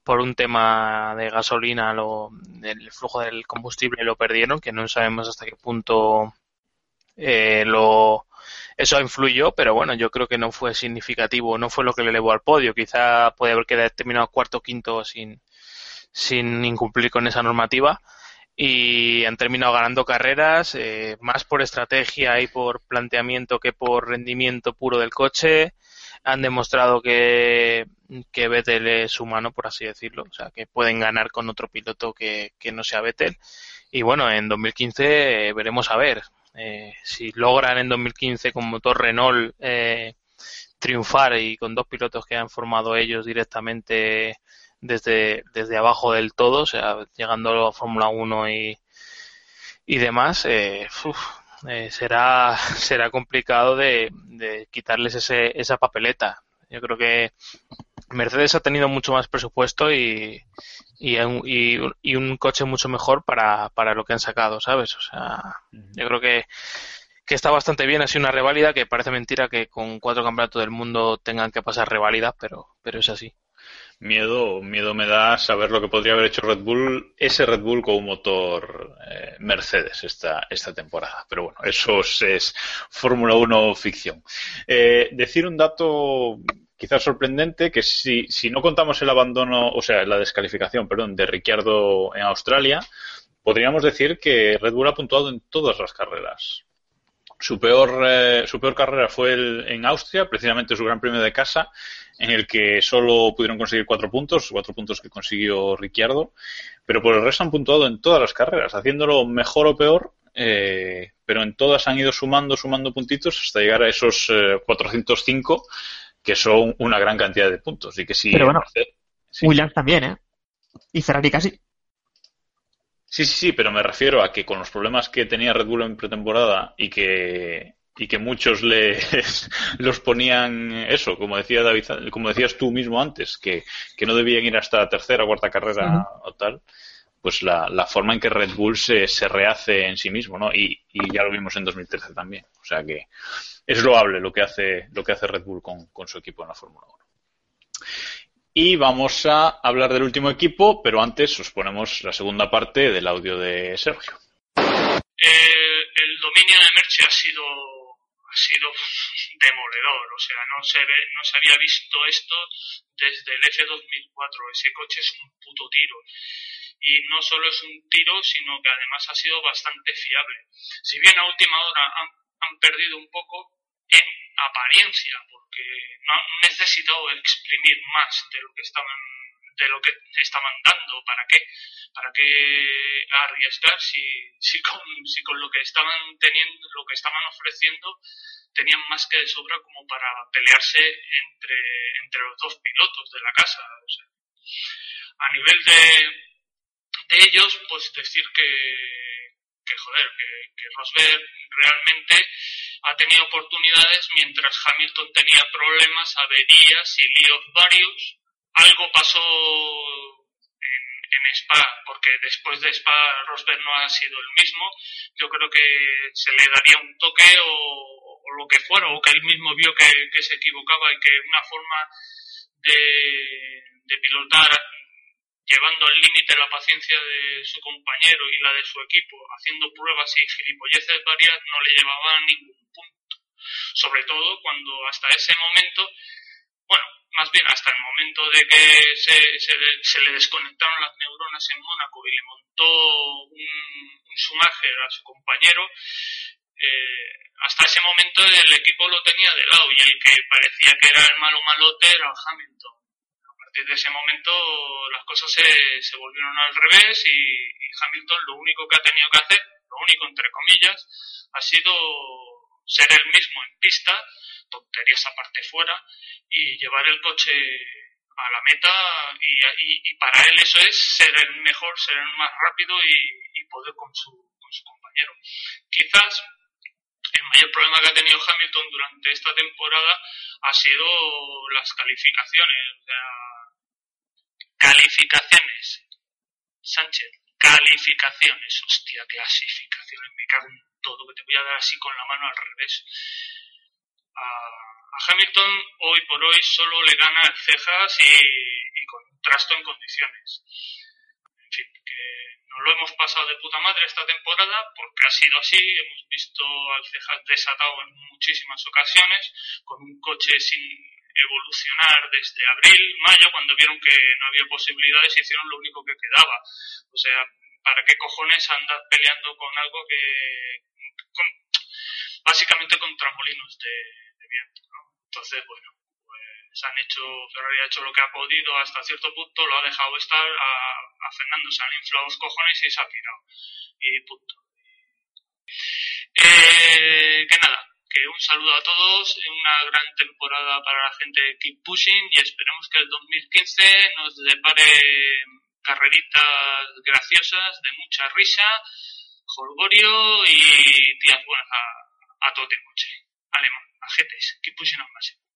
por un tema de gasolina, lo, el flujo del combustible lo perdieron, que no sabemos hasta qué punto eh, lo eso influyó, pero bueno, yo creo que no fue significativo, no fue lo que le elevó al podio. Quizá puede haber quedado terminado cuarto o quinto sin, sin incumplir con esa normativa y han terminado ganando carreras eh, más por estrategia y por planteamiento que por rendimiento puro del coche han demostrado que, que Vettel es humano, por así decirlo, o sea, que pueden ganar con otro piloto que, no sea Vettel. Y bueno, en 2015 eh, veremos a ver eh, si logran en 2015 con motor Renault eh, triunfar y con dos pilotos que han formado ellos directamente desde, desde abajo del todo, o sea, llegando a Fórmula 1 y, y demás, eh, eh, será, será complicado de, quitarles ese, esa papeleta. Yo creo que Mercedes ha tenido mucho más presupuesto y, y, un coche mucho mejor para, para lo que han sacado, ¿sabes? O sea, yo creo que, que está bastante bien. Ha sido una reválida que parece mentira que con cuatro campeonatos del mundo tengan que pasar reválidas, pero, pero es así miedo, miedo me da saber lo que podría haber hecho Red Bull, ese Red Bull con un motor eh, Mercedes esta, esta temporada. Pero bueno, eso es, Fórmula 1 ficción. Eh, decir un dato quizás sorprendente, que si, si no contamos el abandono, o sea, la descalificación, perdón, de Ricciardo en Australia, podríamos decir que Red Bull ha puntuado en todas las carreras. Su peor, eh, su peor carrera fue el, en Austria, precisamente su gran premio de casa, en el que solo pudieron conseguir cuatro puntos, cuatro puntos que consiguió Ricciardo, pero por el resto han puntuado en todas las carreras, haciéndolo mejor o peor, eh, pero en todas han ido sumando, sumando puntitos hasta llegar a esos 405, eh, que son una gran cantidad de puntos. Y que si pero bueno, Williams también, ¿eh? Y Ferrari casi. Sí, sí, sí, pero me refiero a que con los problemas que tenía Red Bull en pretemporada y que y que muchos les los ponían eso, como decía David, como decías tú mismo antes, que, que no debían ir hasta la tercera o cuarta carrera o tal, pues la, la, forma en que Red Bull se, se rehace en sí mismo, ¿no? Y, y, ya lo vimos en 2013 también. O sea que es loable lo que hace, lo que hace Red Bull con, con su equipo en la Fórmula 1. Y vamos a hablar del último equipo, pero antes os ponemos la segunda parte del audio de Sergio. el dominio de Merche ha sido ha sido demoledor. O sea, no se, ve, no se había visto esto desde el F2004. Ese coche es un puto tiro. Y no solo es un tiro, sino que además ha sido bastante fiable. Si bien a última hora han perdido un poco en apariencia, porque no han necesitado exprimir más de lo que estaban de lo que estaban dando, ¿para qué? ¿Para qué arriesgar si, si, con, si con lo que estaban teniendo, lo que estaban ofreciendo, tenían más que de sobra como para pelearse entre, entre los dos pilotos de la casa? a nivel de, de ellos, pues decir que, que joder, que, que Rosberg realmente ha tenido oportunidades mientras Hamilton tenía problemas, averías y líos varios algo pasó en, en, Spa, porque después de Spa Rosberg no ha sido el mismo. Yo creo que se le daría un toque o, o lo que fuera, o que él mismo vio que, que, se equivocaba y que una forma de, de pilotar llevando al límite la paciencia de su compañero y la de su equipo, haciendo pruebas y gilipolleces varias, no le llevaba a ningún punto. Sobre todo cuando hasta ese momento, bueno, más bien hasta el momento de que se, se, le desconectaron las neuronas en Mónaco y le montó un, un Schumacher a su compañero, eh, hasta ese momento el equipo lo tenía de lado y el que parecía que era el malo malote era Hamilton. A partir de ese momento las cosas se, volvieron al revés y, Hamilton lo único que ha tenido que hacer, lo único entre comillas, ha sido ser el mismo en pista tonterías aparte fuera y llevar el coche a la meta y, para él eso es ser el mejor, ser el más rápido y, poder con su, con su compañero. Quizás el mayor problema que ha tenido Hamilton durante esta temporada ha sido las calificaciones. O sea, calificaciones. Sánchez, calificaciones. Hostia, clasificaciones. Me cago en todo, que te voy a dar así con la mano al revés a, Hamilton hoy por hoy solo le gana el Cejas y, y contrasto en condiciones. En fin, que no lo hemos pasado de puta madre esta temporada porque ha sido así. Hemos visto al Cejas desatado en muchísimas ocasiones con un coche sin evolucionar desde abril, mayo, cuando vieron que no había posibilidades, hicieron lo único que quedaba. O sea, ¿para qué cojones andar peleando con algo que, con, básicamente contra molinos de, de viento, ¿no? Entonces, bueno, pues han hecho, Ferrari ha hecho lo que ha podido hasta cierto punto, lo ha dejado estar a, a Fernando, se han inflado los cojones y se ha tirado. Y punto. Eh, que nada, que un saludo a todos, una gran temporada para la gente de Keep Pushing y esperemos que el 2015 nos depare carreritas graciosas de mucha risa, jolgorio y tías buenas a, a todo coche. Alemán, ajetes, Keep Pushing al máximo.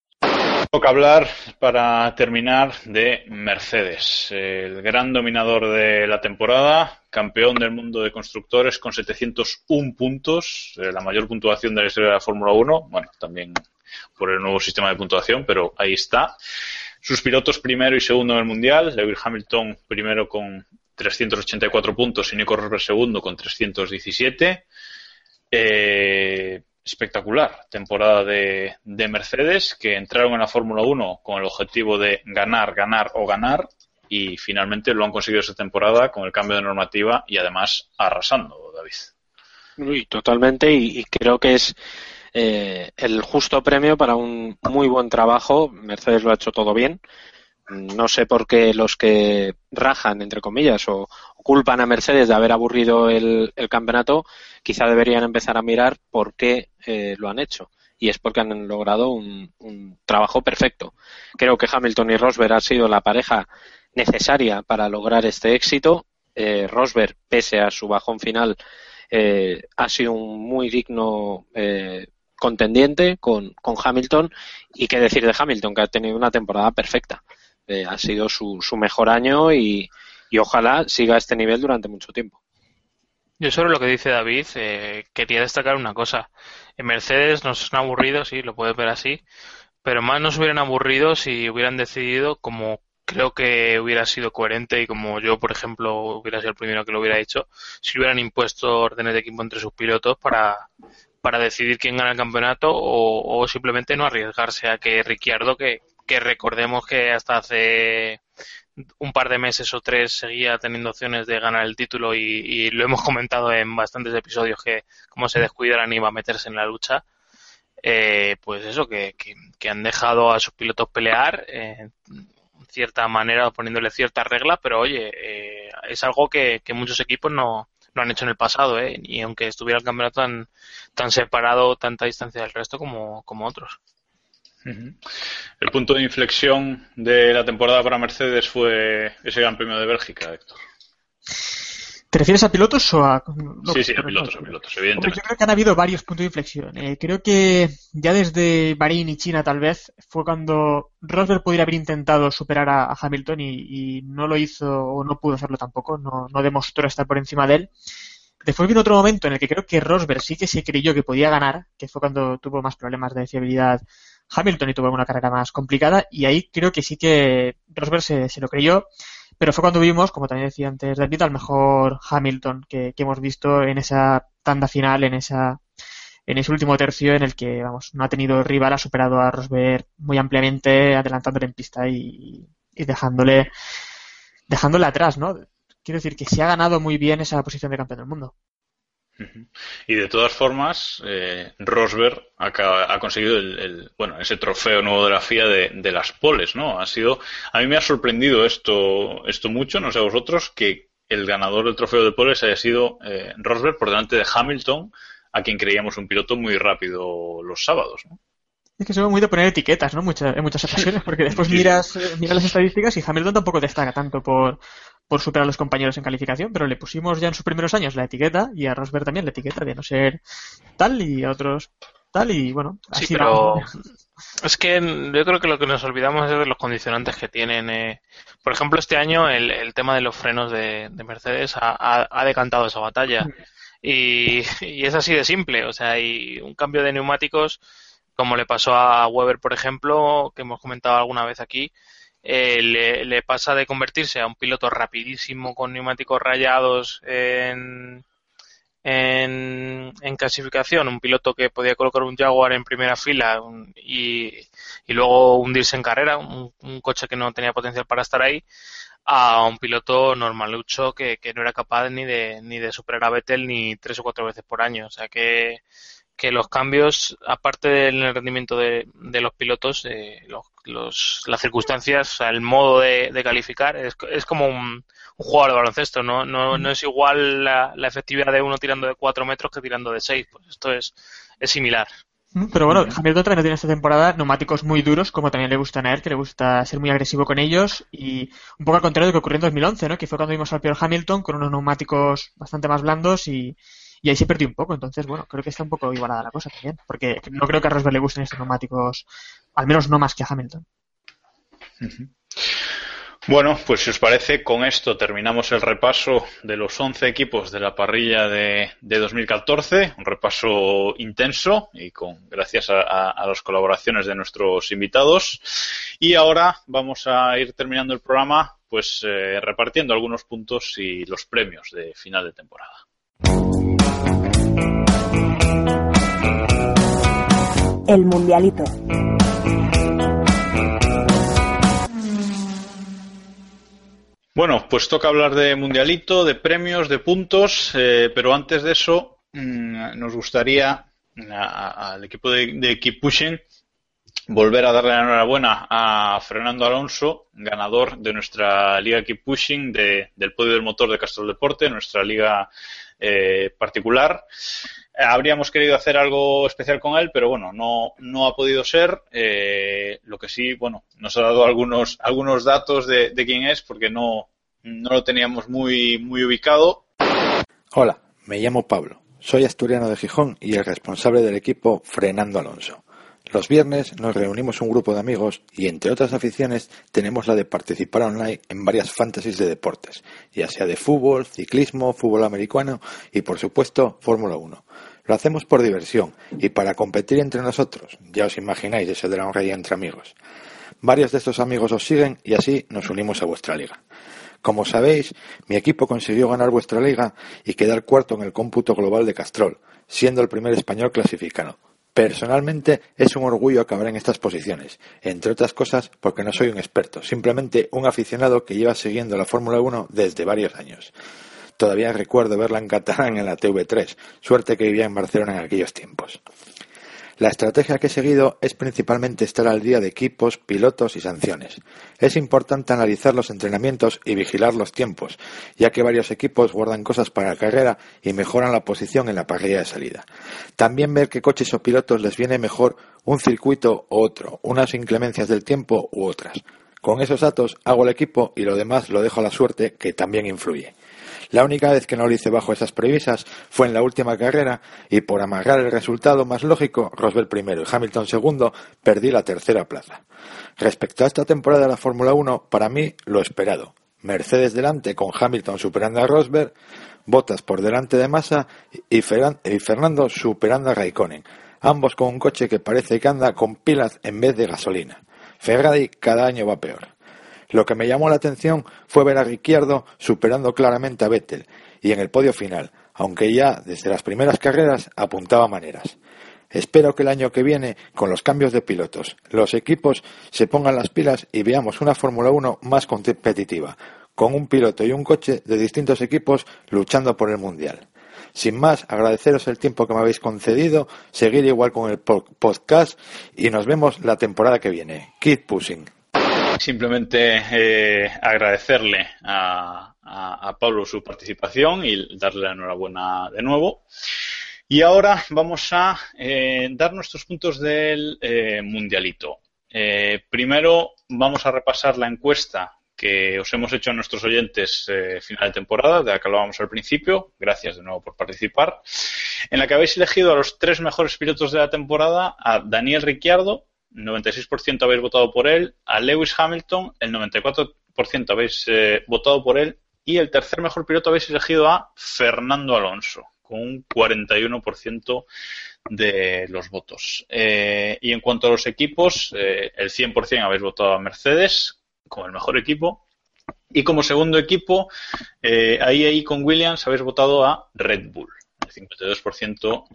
Toca hablar para terminar de Mercedes, el gran dominador de la temporada, campeón del mundo de constructores con 701 puntos, eh, la mayor puntuación de la historia de la Fórmula 1, bueno, también por el nuevo sistema de puntuación, pero ahí está. Sus pilotos primero y segundo en el Mundial, Lewis Hamilton primero con 384 puntos y Nico Rosberg segundo con 317. Eh, espectacular temporada de, de, Mercedes que entraron en la Fórmula 1 con el objetivo de ganar, ganar o ganar y finalmente lo han conseguido esta temporada con el cambio de normativa y además arrasando, David. Uy, totalmente y, creo que es eh, el justo premio para un muy buen trabajo. Mercedes lo ha hecho todo bien. No sé por qué los que rajan, entre comillas, o, culpan a Mercedes de haber aburrido el, el campeonato, quizá deberían empezar a mirar por qué eh, lo han hecho. Y es porque han logrado un, trabajo perfecto. Creo que Hamilton y Rosberg han sido la pareja necesaria para lograr este éxito. Eh, Rosberg, pese a su bajón final, eh, ha sido un muy digno eh, contendiente con, con, Hamilton. Y qué decir de Hamilton, que ha tenido una temporada perfecta. Eh, ha sido su, su mejor año y, y ojalá siga este nivel durante mucho tiempo. Yo sobre lo que dice David, eh, quería destacar una cosa. En Mercedes nos han aburrido, sí, lo puedes ver así, pero más nos hubieran aburrido si hubieran decidido, como creo que hubiera sido coherente y como yo, por ejemplo, hubiera sido el primero que lo hubiera hecho, si hubieran impuesto órdenes de equipo entre sus pilotos para, para decidir quién gana el campeonato o, simplemente no arriesgarse a que Ricciardo, que, que recordemos que hasta hace un par de meses o tres seguía teniendo opciones de ganar el título y, lo hemos comentado en bastantes episodios que como se descuidaran iba a meterse en la lucha. Eh, pues eso, que, han dejado a sus pilotos pelear eh, en cierta manera, poniéndole ciertas reglas, pero oye, eh, es algo que, que muchos equipos no, no han hecho en el pasado, ¿eh? y aunque estuviera el campeonato tan, tan separado, tanta distancia del resto como, como otros. El punto de inflexión de la temporada para Mercedes fue ese Gran Premio de Bélgica, Héctor. ¿Te refieres a pilotos o a.? sí, sí, a pilotos, a pilotos, evidentemente. yo creo que han habido varios puntos de inflexión. Eh, creo que ya desde Bahrein y China, tal vez, fue cuando Rosberg pudiera haber intentado superar a, Hamilton y, no lo hizo o no pudo hacerlo tampoco. No, no demostró estar por encima de él. Después vino otro momento en el que creo que Rosberg sí que se creyó que podía ganar, que fue cuando tuvo más problemas de fiabilidad Hamilton y tuvo una carrera más complicada. Y ahí creo que sí que Rosberg se, lo creyó pero fue cuando vimos, como también decía antes David, al mejor Hamilton que, hemos visto en esa tanda final, en esa en ese último tercio en el que vamos no ha tenido rival, ha superado a Rosberg muy ampliamente, adelantándole en pista y, y dejándole dejándole atrás, ¿no? Quiero decir que se ha ganado muy bien esa posición de campeón del mundo. Y de todas formas, eh, Rosberg ha, conseguido el, bueno, ese trofeo nuevo de la FIA de, las poles, ¿no? Ha sido, a mí me ha sorprendido esto, esto mucho, no sé a vosotros, que el ganador del trofeo de poles haya sido eh, Rosberg por delante de Hamilton, a quien creíamos un piloto muy rápido los sábados, ¿no? Es que se muy de poner etiquetas, ¿no? en muchas ocasiones, porque después miras, eh, miras las estadísticas y Hamilton tampoco destaca tanto por, por superar a los compañeros en calificación, pero le pusimos ya en sus primeros años la etiqueta y a Rosberg también la etiqueta de no ser tal y a otros tal y bueno, así sí, pero es que yo creo que lo que nos olvidamos es de los condicionantes que tienen. Eh. Por ejemplo, este año el, tema de los frenos de, Mercedes ha, decantado esa batalla. Y, y, es así de simple. O sea, hay un cambio de neumáticos, como le pasó a Weber, por ejemplo, que hemos comentado alguna vez aquí, eh, le, pasa de convertirse a un piloto rapidísimo con neumáticos rayados en, en, clasificación, un piloto que podía colocar un Jaguar en primera fila y, luego hundirse en carrera, un, coche que no tenía potencial para estar ahí, a un piloto normalucho que, que no era capaz ni de, ni de superar a Vettel ni tres o cuatro veces por año. O sea que que los cambios, aparte del rendimiento de, de los pilotos, eh, los, las circunstancias, el modo de, calificar, es, es como un, jugador de baloncesto, ¿no? No, no es igual la, efectividad de uno tirando de 4 metros que tirando de 6. Pues esto es, es similar. Mm, pero bueno, Hamilton también tiene esta temporada neumáticos muy duros, como también le gustan a él, que le gusta ser muy agresivo con ellos, y un poco al contrario de lo que ocurrió en 2011, ¿no? Que fue cuando vimos al peor Hamilton con unos neumáticos bastante más blandos y, y ahí se perdió un poco. Entonces, bueno, creo que está un poco igualada la cosa también. Porque no creo que a Rosberg le gusten estos neumáticos, al menos no más que a Hamilton. Bueno, pues si os parece, con esto terminamos el repaso de los 11 equipos de la parrilla de, 2014, un repaso intenso y con gracias a, las colaboraciones de nuestros invitados. Y ahora vamos a ir terminando el programa, pues eh, repartiendo algunos puntos y los premios de final de temporada. El Mundialito. Bueno, pues toca hablar de Mundialito, de premios, de puntos, eh, pero antes de eso mm, nos gustaría al equipo de, Keep Pushing volver a darle la enhorabuena a Fernando Alonso, ganador de nuestra liga Keep Pushing del podio del motor de Castro Deporte, nuestra liga eh, particular. Eh, habríamos querido hacer algo especial con él, pero bueno, no, no ha podido ser. Eh, lo que sí, bueno, nos ha dado algunos, algunos datos de, de quién es, porque no, no lo teníamos muy, muy ubicado. Hola, me llamo Pablo. Soy asturiano de Gijón y el responsable del equipo Frenando Alonso. Los viernes nos reunimos un grupo de amigos y entre otras aficiones tenemos la de participar online en varias fantasies de deportes, ya sea de fútbol, ciclismo, fútbol americano y por supuesto Fórmula 1. Lo hacemos por diversión y para competir entre nosotros, ya os imagináis ese drama rey entre amigos. Varios de estos amigos os siguen y así nos unimos a vuestra liga. Como sabéis, mi equipo consiguió ganar vuestra liga y quedar cuarto en el cómputo global de Castrol, siendo el primer español clasificado. Personalmente es un orgullo acabar en estas posiciones, entre otras cosas porque no soy un experto, simplemente un aficionado que lleva siguiendo la Fórmula 1 desde varios años. Todavía recuerdo verla en catalán en la TV3, suerte que vivía en Barcelona en aquellos tiempos. La estrategia que he seguido es principalmente estar al día de equipos, pilotos y sanciones. Es importante analizar los entrenamientos y vigilar los tiempos, ya que varios equipos guardan cosas para la carrera y mejoran la posición en la parrilla de salida. También ver qué coches o pilotos les viene mejor un circuito u otro, unas inclemencias del tiempo u otras. Con esos datos hago el equipo y lo demás lo dejo a la suerte, que también influye. La única vez que no lo hice bajo esas previsas fue en la última carrera y por amarrar el resultado más lógico, Rosberg primero y Hamilton segundo, perdí la tercera plaza. Respecto a esta temporada de la Fórmula 1, para mí lo esperado. Mercedes delante con Hamilton superando a Rosberg, Bottas por delante de Massa y Fernando superando a Raikkonen, ambos con un coche que parece que anda con pilas en vez de gasolina. Ferrari cada año va peor. Lo que me llamó la atención fue ver a Ricciardo superando claramente a Vettel y en el podio final, aunque ya desde las primeras carreras apuntaba maneras. Espero que el año que viene, con los cambios de pilotos, los equipos se pongan las pilas y veamos una Fórmula 1 más competitiva, con un piloto y un coche de distintos equipos luchando por el Mundial. Sin más, agradeceros el tiempo que me habéis concedido, seguir igual con el podcast y nos vemos la temporada que viene. Keep pushing. Simplemente eh, agradecerle a, Pablo su participación y darle la enhorabuena de nuevo. Y ahora vamos a eh, dar nuestros puntos del eh, mundialito. primero vamos a repasar la encuesta que os hemos hecho a nuestros oyentes final de temporada, de la que hablábamos al principio. Gracias de nuevo por participar. En la que habéis elegido a los tres mejores pilotos de la temporada, a Daniel Ricciardo, 96% habéis votado por él, a Lewis Hamilton, el 94% habéis eh, votado por él, y el tercer mejor piloto habéis elegido a Fernando Alonso, con un 41% de los votos. Eh, y en cuanto a los equipos, eh, el 100% habéis votado a Mercedes como el mejor equipo. Y como segundo equipo, ahí, ahí con Williams habéis votado a Red Bull. El 52%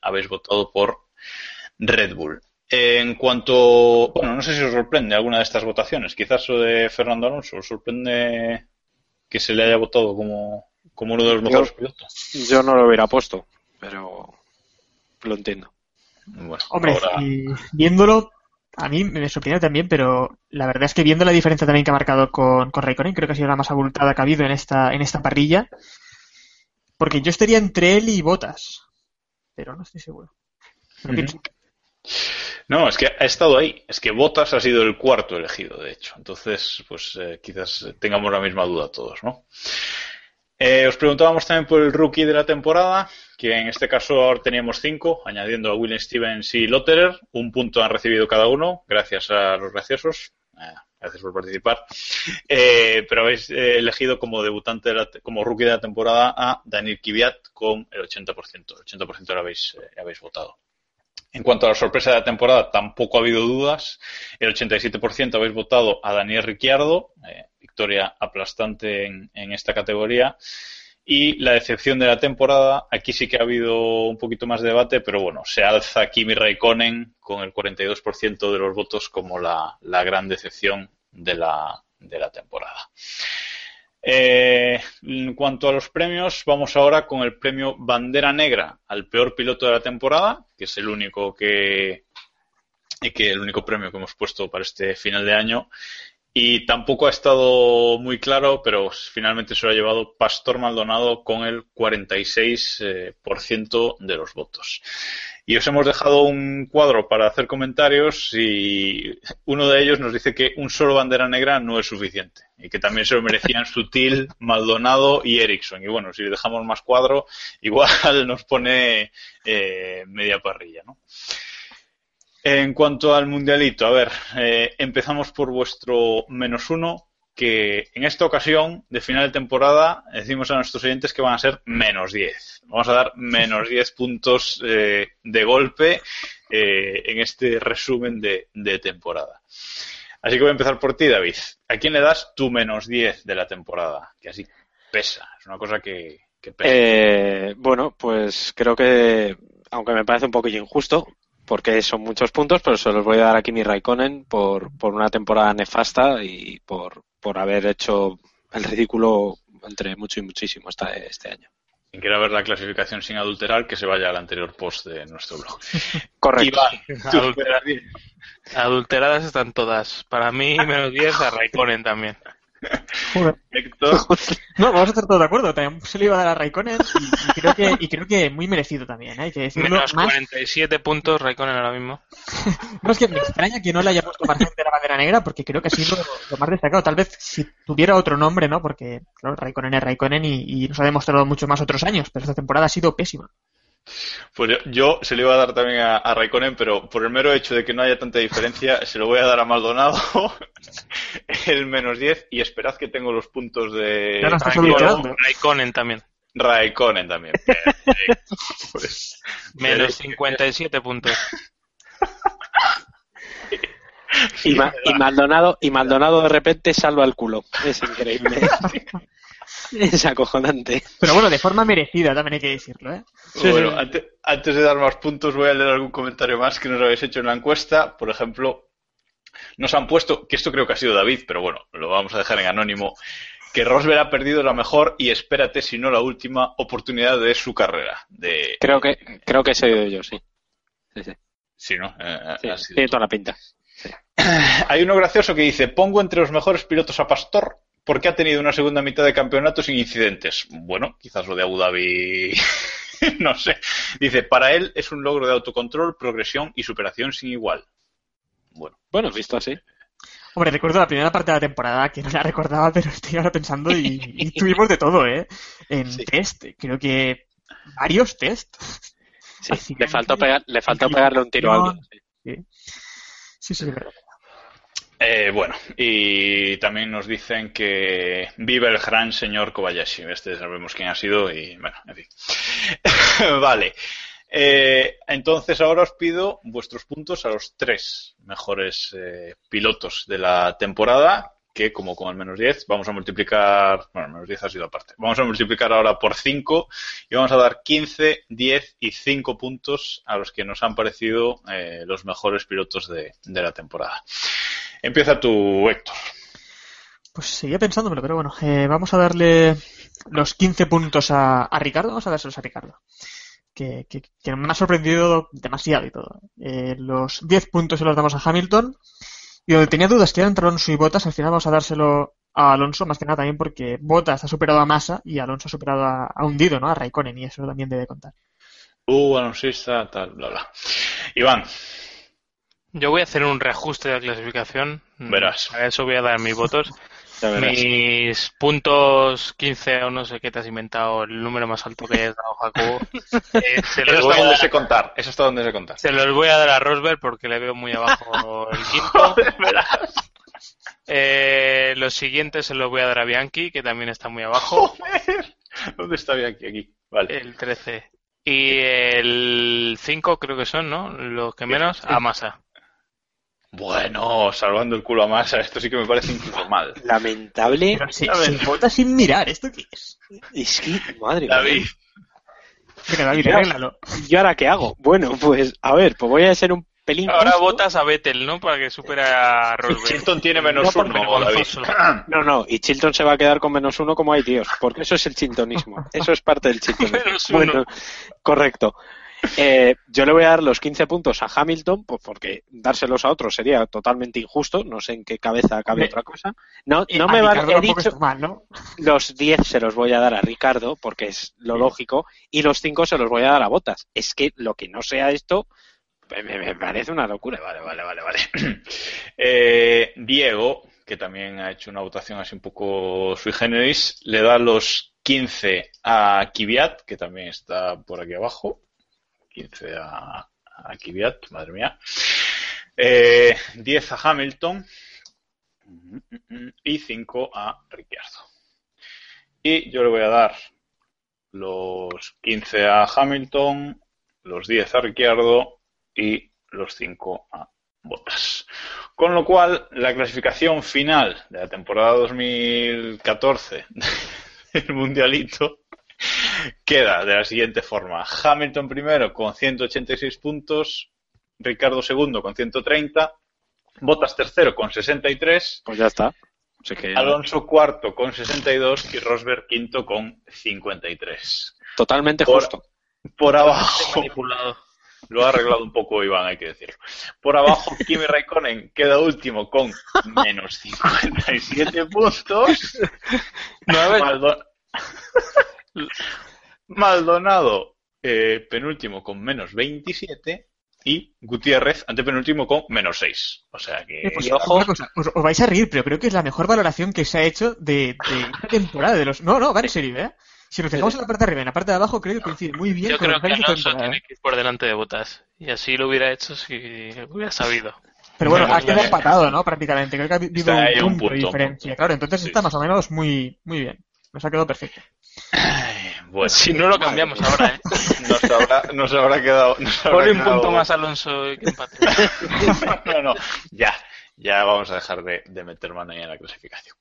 habéis votado por Red Bull. En cuanto, bueno, no sé si os sorprende alguna de estas votaciones. Quizás lo de Fernando Alonso os sorprende que se le haya votado como, como uno de los mejores pilotos. Yo no lo hubiera puesto, pero lo entiendo. Hombre, viéndolo, a mí me sorprende también, pero la verdad es que viendo la diferencia también que ha marcado con, con Raikkonen, creo que ha sido la más abultada que ha habido en esta, en esta parrilla. Porque yo estaría entre él y Botas, pero no estoy seguro. No, es que ha estado ahí. Es que Botas ha sido el cuarto elegido, de hecho. Entonces, pues eh, quizás tengamos la misma duda todos, ¿no? Eh, os preguntábamos también por el rookie de la temporada, que en este caso ahora teníamos cinco, añadiendo a William Stevens y Lotterer. Un punto han recibido cada uno, gracias a los graciosos. Eh, gracias por participar. pero habéis elegido como debutante, como rookie de la temporada a Daniel Kiviat con el 80%. El 80% lo habéis, habéis votado. En cuanto a la sorpresa de la temporada, tampoco ha habido dudas. El 87% habéis votado a Daniel Ricciardo, eh, victoria aplastante en, esta categoría. Y la decepción de la temporada, aquí sí que ha habido un poquito más de debate, pero bueno, se alza Kimi Raikkonen con el 42% de los votos como la, gran decepción de la, de la temporada. Eh, en cuanto a los premios, vamos ahora con el premio Bandera Negra al peor piloto de la temporada, que es el único que, que el único premio que hemos puesto para este final de año. Y tampoco ha estado muy claro, pero finalmente se lo ha llevado Pastor Maldonado con el 46% eh, de los votos. Y os hemos dejado un cuadro para hacer comentarios y uno de ellos nos dice que un solo bandera negra no es suficiente y que también se lo merecían Sutil, Maldonado y Ericsson. Y bueno, si le dejamos más cuadro, igual nos pone eh, media parrilla, ¿no? En cuanto al mundialito, a ver, eh, empezamos por vuestro menos uno, que en esta ocasión, de final de temporada, decimos a nuestros oyentes que van a ser menos 10. Vamos a dar menos 10 puntos eh, de golpe eh, en este resumen de, temporada. Así que voy a empezar por ti, David. ¿A quién le das tu menos 10 de la temporada? Que así pesa, es una cosa que, pesa. Eh, bueno, pues creo que, aunque me parece un poquillo injusto, porque son muchos puntos, pero se los voy a dar aquí mi Raikkonen por, por una temporada nefasta y por, por haber hecho el ridículo entre mucho y muchísimo este año. Quien quiera ver la clasificación sin adulterar, que se vaya al anterior post de nuestro blog. Correcto. adulteradas están todas. Para mí, menos 10 a Raikkonen también. No, vamos a estar todos de acuerdo. También se le iba a dar a Raikkonen y, creo, que, y creo que muy merecido también. ¿eh? Hay que decirlo. Menos 47 puntos Raikkonen ahora mismo. no, es que me extraña que no le haya puesto margen de la bandera negra porque creo que ha sido lo más destacado. Tal vez si tuviera otro nombre, ¿no? Porque, claro, Raikkonen es Raikkonen y, y nos ha demostrado mucho más otros años, pero esta temporada ha sido pésima. Pues yo, se lo iba a dar también a, Raikkonen, pero por el mero hecho de que no haya tanta diferencia, se lo voy a dar a Maldonado, el menos 10, y esperad que tengo los puntos de Raikkonen también. Raikkonen también. pues, menos 57 puntos. Y, y, Maldonado, y Maldonado de repente salva el culo. Es increíble. Es acojonante. Pero bueno, de forma merecida también hay que decirlo, ¿eh? bueno, antes, de dar más puntos voy a leer algún comentario más que nos habéis hecho en la encuesta. Por ejemplo, nos han puesto, que esto creo que ha sido David, pero bueno, lo vamos a dejar en anónimo, que Rosberg ha perdido la mejor y espérate si no la última oportunidad de su carrera. De... Creo que creo que he sido yo, sí. Sí, sí. Sí, ¿no? Eh, eh, tiene toda la pinta. Hay uno gracioso que dice, pongo entre los mejores pilotos a Pastor ¿Por qué ha tenido una segunda mitad de campeonato sin incidentes? Bueno, quizás lo de Abu Dhabi, no sé. Dice, para él es un logro de autocontrol, progresión y superación sin igual. Bueno, bueno visto así. Hombre, recuerdo la primera parte de la temporada que no la recordaba, pero estoy ahora pensando y, tuvimos de todo, ¿eh? En test, creo que varios test. Sí, le faltó, pegar, le faltó pegarle un tiro a alguien. Sí, sí, sí, verdad. Eh, bueno, y también nos dicen que vive el gran señor Kobayashi. Este sabemos quién ha sido y bueno, en fin. vale. Eh, entonces ahora os pido vuestros puntos a los tres mejores eh, pilotos de la temporada, que como con el menos 10 vamos a multiplicar, bueno, menos 10 ha sido aparte, vamos a multiplicar ahora por 5 y vamos a dar 15, 10 y 5 puntos a los que nos han parecido los mejores pilotos de la temporada. Empieza tu Héctor. Pues seguía pensándomelo, pero bueno, eh, vamos a darle los 15 puntos a, Ricardo, vamos a dárselos a Ricardo. Que, me ha sorprendido demasiado y todo. Eh, los 10 puntos se los damos a Hamilton. Y donde tenía dudas que eran entre Alonso y Bottas, al final vamos a dárselo a Alonso, más que nada también porque Bottas ha superado a Massa y Alonso ha superado a, Hundido, ¿no? A Raikkonen, y eso también debe contar. Uh, tal, bla, bla. Iván. Yo voy a hacer un reajuste de la clasificación. Verás. A eso voy a dar mis votos. Mis puntos 15 o no sé qué te has inventado, el número más alto que hayas dado, Jacobo. Eh, se eso está donde se contar. Eso está donde se contar. Se los voy a dar a Rosberg porque le veo muy abajo el quinto. verás. Eh, los siguientes se los voy a dar a Bianchi, que también está muy abajo. ¿Dónde está Bianchi? Aquí. Vale. El 13. Y el 5 creo que son, ¿no? Los que menos, a Massa. Bueno, salvando el culo a masa, esto sí que me parece informal. Lamentable. se, vota sin mirar, ¿esto qué es? Es que, madre David. mía. David, arréglalo. ¿Y ahora qué hago? Bueno, pues, a ver, pues voy a ser un pelín. Ahora votas a Vettel, ¿no? Para que supere a Rosberg. Chilton tiene menos uno, No, no, y Chilton se va a quedar con menos uno como hay tíos, porque eso es el chiltonismo. Eso es parte del chiltonismo. menos uno. Bueno, correcto. Eh, yo le voy a dar los 15 puntos a Hamilton, pues porque dárselos a otros sería totalmente injusto. No sé en qué cabeza cabe otra cosa. No, no me van he dicho. Los 10 se los voy a dar a Ricardo, porque es lo lógico, y los 5 se los voy a dar a Botas. Es que lo que no sea esto. Me, parece una locura. Vale, vale, vale, vale. Eh, Diego, que también ha hecho una votación así un poco sui generis, le da los 15 a Kiviat, que también está por aquí abajo. 15 a, a Kvyat, madre mía. 10 eh, a Hamilton y 5 a Ricciardo. Y yo le voy a dar los 15 a Hamilton, los 10 a Ricciardo y los 5 a Bottas. Con lo cual, la clasificación final de la temporada 2014 del Mundialito queda de la siguiente forma. Hamilton primero con 186 puntos, Ricardo segundo con 130, Bottas tercero con 63. Pues ya está. Alonso cuarto con 62 y Rosberg quinto con 53. Totalmente justo. Por abajo. Lo ha arreglado un poco Iván, hay que decirlo. Por abajo, Kimi Raikkonen queda último con menos 57 puntos. Maldonado, eh, penúltimo con menos 27 y Gutiérrez antepenúltimo con menos 6. O sea que... Eh, pues, ojo. os, vais a reír, pero creo que es la mejor valoración que se ha hecho de, esta temporada. de los No, no, va en serio, ¿eh? Si nos fijamos en la parte de arriba y en la parte de abajo, creo que coincide muy bien Yo creo que Alonso tiene que ir por delante de Botas. Y así lo hubiera hecho si hubiera sabido. Pero bueno, ha quedado empatado, ¿no? Prácticamente. Creo que ha habido un, punto, de diferencia. Claro, entonces está más o menos muy, muy bien. Nos ha quedado perfecto. bueno, si no lo cambiamos ahora, ¿eh? Nos habrá, nos habrá quedado. Pone un punto más Alonso que empate. no, no, ya. Ya vamos a dejar de, de meter mano ahí en la clasificación.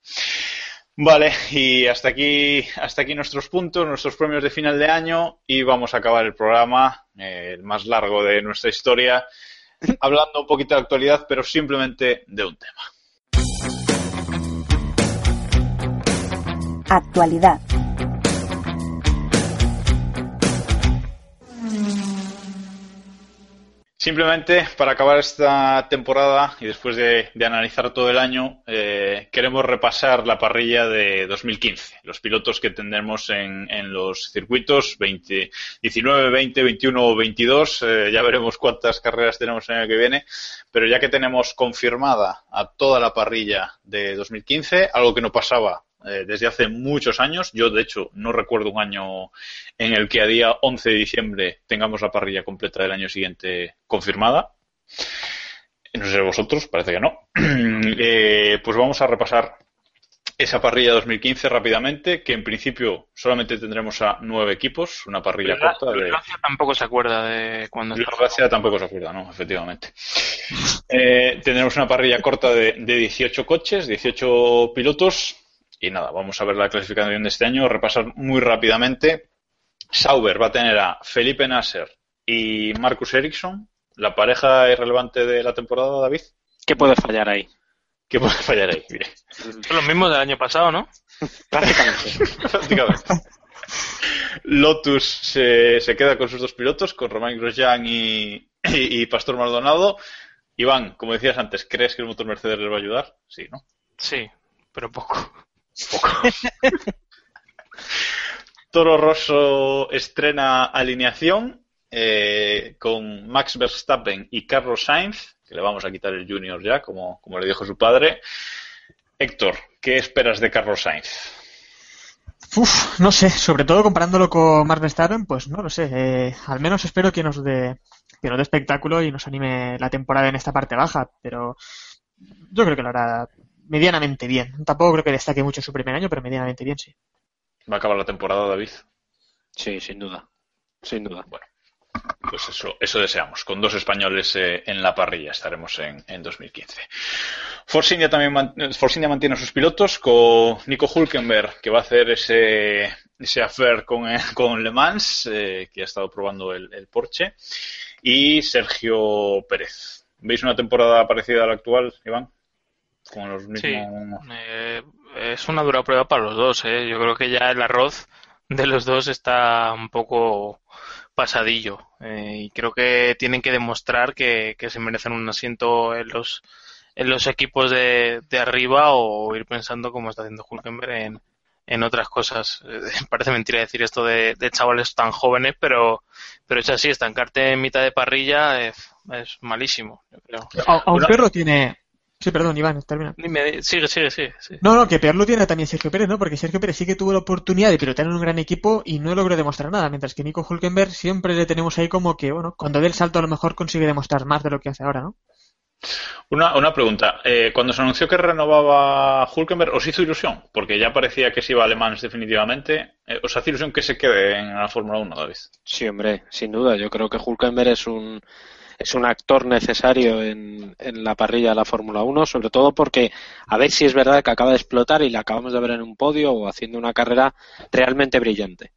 Vale, y hasta aquí, hasta aquí nuestros puntos, nuestros premios de final de año y vamos a acabar el programa, eh, el más largo de nuestra historia, hablando un poquito de actualidad, pero simplemente de un tema. Actualidad. Simplemente para acabar esta temporada y después de, analizar todo el año, eh, queremos repasar la parrilla de 2015, los pilotos que tendremos en, los circuitos 20, 19, 20, 21 o 22. Eh, ya veremos cuántas carreras tenemos el año que viene, pero ya que tenemos confirmada a toda la parrilla de 2015, algo que no pasaba eh, desde hace muchos años. Yo, de hecho, no recuerdo un año en el que a día 11 de diciembre tengamos la parrilla completa del año siguiente confirmada. No sé vosotros, parece que no. Eh, pues vamos a repasar esa parrilla 2015 rápidamente, que en principio solamente tendremos a nueve equipos, una parrilla corta. De... tampoco se acuerda de cuando. Gracia tampoco se acuerda, ¿no? Efectivamente. Eh, tendremos una parrilla corta de, de 18 coches, 18 pilotos, y nada, vamos a ver la clasificación de este año, repasar muy rápidamente. Sauber va a tener a Felipe Nasser y Marcus Ericsson, la pareja irrelevante de la temporada, David. ¿Qué puede fallar ahí? ¿Qué puede fallar ahí? Son los mismos del año pasado, ¿no? Prácticamente. Prácticamente. Lotus se, se, queda con sus dos pilotos, con Romain Grosjean y, y, Pastor Maldonado. Iván, como decías antes, ¿crees que el motor Mercedes les va a ayudar? Sí, ¿no? Sí, pero poco. Toro Rosso estrena alineación eh, con Max Verstappen y Carlos Sainz, que le vamos a quitar el junior ya, como, como le dijo su padre. Héctor, ¿qué esperas de Carlos Sainz? Uf, no sé, sobre todo comparándolo con Max Verstappen, pues no lo sé. Eh, al menos espero que nos dé que nos dé espectáculo y nos anime la temporada en esta parte baja, pero yo creo que lo hará medianamente bien. Tampoco creo que destaque mucho su primer año, pero medianamente bien, sí. ¿Va a acabar la temporada, David? Sí, sin duda. Sin duda. Bueno, pues eso, eso deseamos. Con dos españoles eh, en la parrilla estaremos en, en 2015. Force India también mantiene a sus pilotos con Nico Hulkenberg, que va a hacer ese, ese affair con, eh, con Le Mans, eh, que ha estado probando el, el Porsche, y Sergio Pérez. ¿Veis una temporada parecida a la actual, Iván? Sí, eh, es una dura prueba para los dos. ¿eh? Yo creo que ya el arroz de los dos está un poco pasadillo eh, y creo que tienen que demostrar que, se merecen un asiento en los en los equipos de, de arriba o ir pensando como está haciendo Hulkenberg en, en otras cosas. parece mentira decir esto de, chavales tan jóvenes, pero, pero es así, estancarte en mitad de parrilla es, malísimo. A, un perro tiene, Sí, perdón, Iván, termina. Sigue, sigue, sigue. No, no, que peor lo tiene también Sergio Pérez, ¿no? Porque Sergio Pérez sí que tuvo la oportunidad de pilotar en un gran equipo y no logró demostrar nada, mientras que Nico Hulkenberg siempre le tenemos ahí como que, bueno, cuando dé el salto a lo mejor consigue demostrar más de lo que hace ahora, ¿no? Una, una pregunta. Eh, cuando se anunció que renovaba Hulkenberg, ¿os hizo ilusión? Porque ya parecía que se iba a Alemán definitivamente. Eh, ¿Os hace ilusión que se quede en la Fórmula 1, David? Sí, hombre, sin duda. Yo creo que Hulkenberg es un es un actor necesario en, en la parrilla de la Fórmula 1, sobre todo porque a ver si es verdad que acaba de explotar y la acabamos de ver en un podio o haciendo una carrera realmente brillante.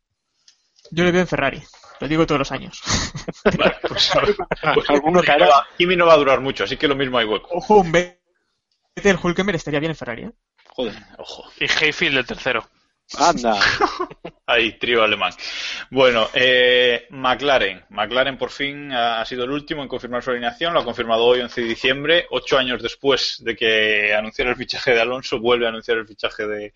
Yo le veo en Ferrari, lo digo todos los años. Vale, pues, pues alguno Kimi, no va, Kimi no va a durar mucho, así que lo mismo hay hueco. Ojo, un Vettel Hulkenberg estaría bien en Ferrari, ¿eh? Joder, ojo. Y Hayfield el tercero. Anda. Ahí, trío alemán. Bueno, eh, McLaren. McLaren por fin ha, sido el último en confirmar su alineación. Lo ha confirmado hoy, 11 de diciembre. Ocho años después de que anunciara el fichaje de Alonso, vuelve a anunciar el fichaje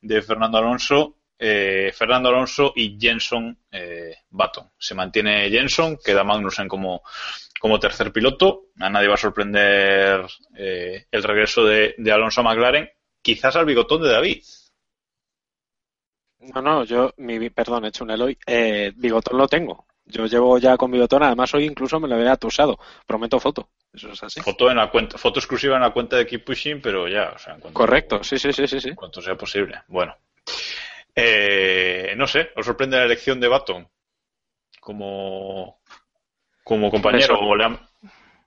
de, Fernando Alonso. Eh, Fernando Alonso y Jenson eh, Button. Se mantiene Jenson, queda Magnussen como, como tercer piloto. A nadie va a sorprender eh, el regreso de, de Alonso a McLaren. Quizás al bigotón de David no, no, yo, mi, perdón, he hecho un Eloy. Eh, bigotón lo tengo. Yo llevo ya con bigotón, además hoy incluso me lo había atusado. Prometo foto. Eso es así. Foto en la cuenta, foto exclusiva en la cuenta de Keep Pushing, pero ya, o sea, en cuanto, Correcto, sí, sí, sí, sí, sí. Cuanto sea posible. Bueno. Eh, no sé, ¿os sorprende la elección de Baton como, como compañero? O le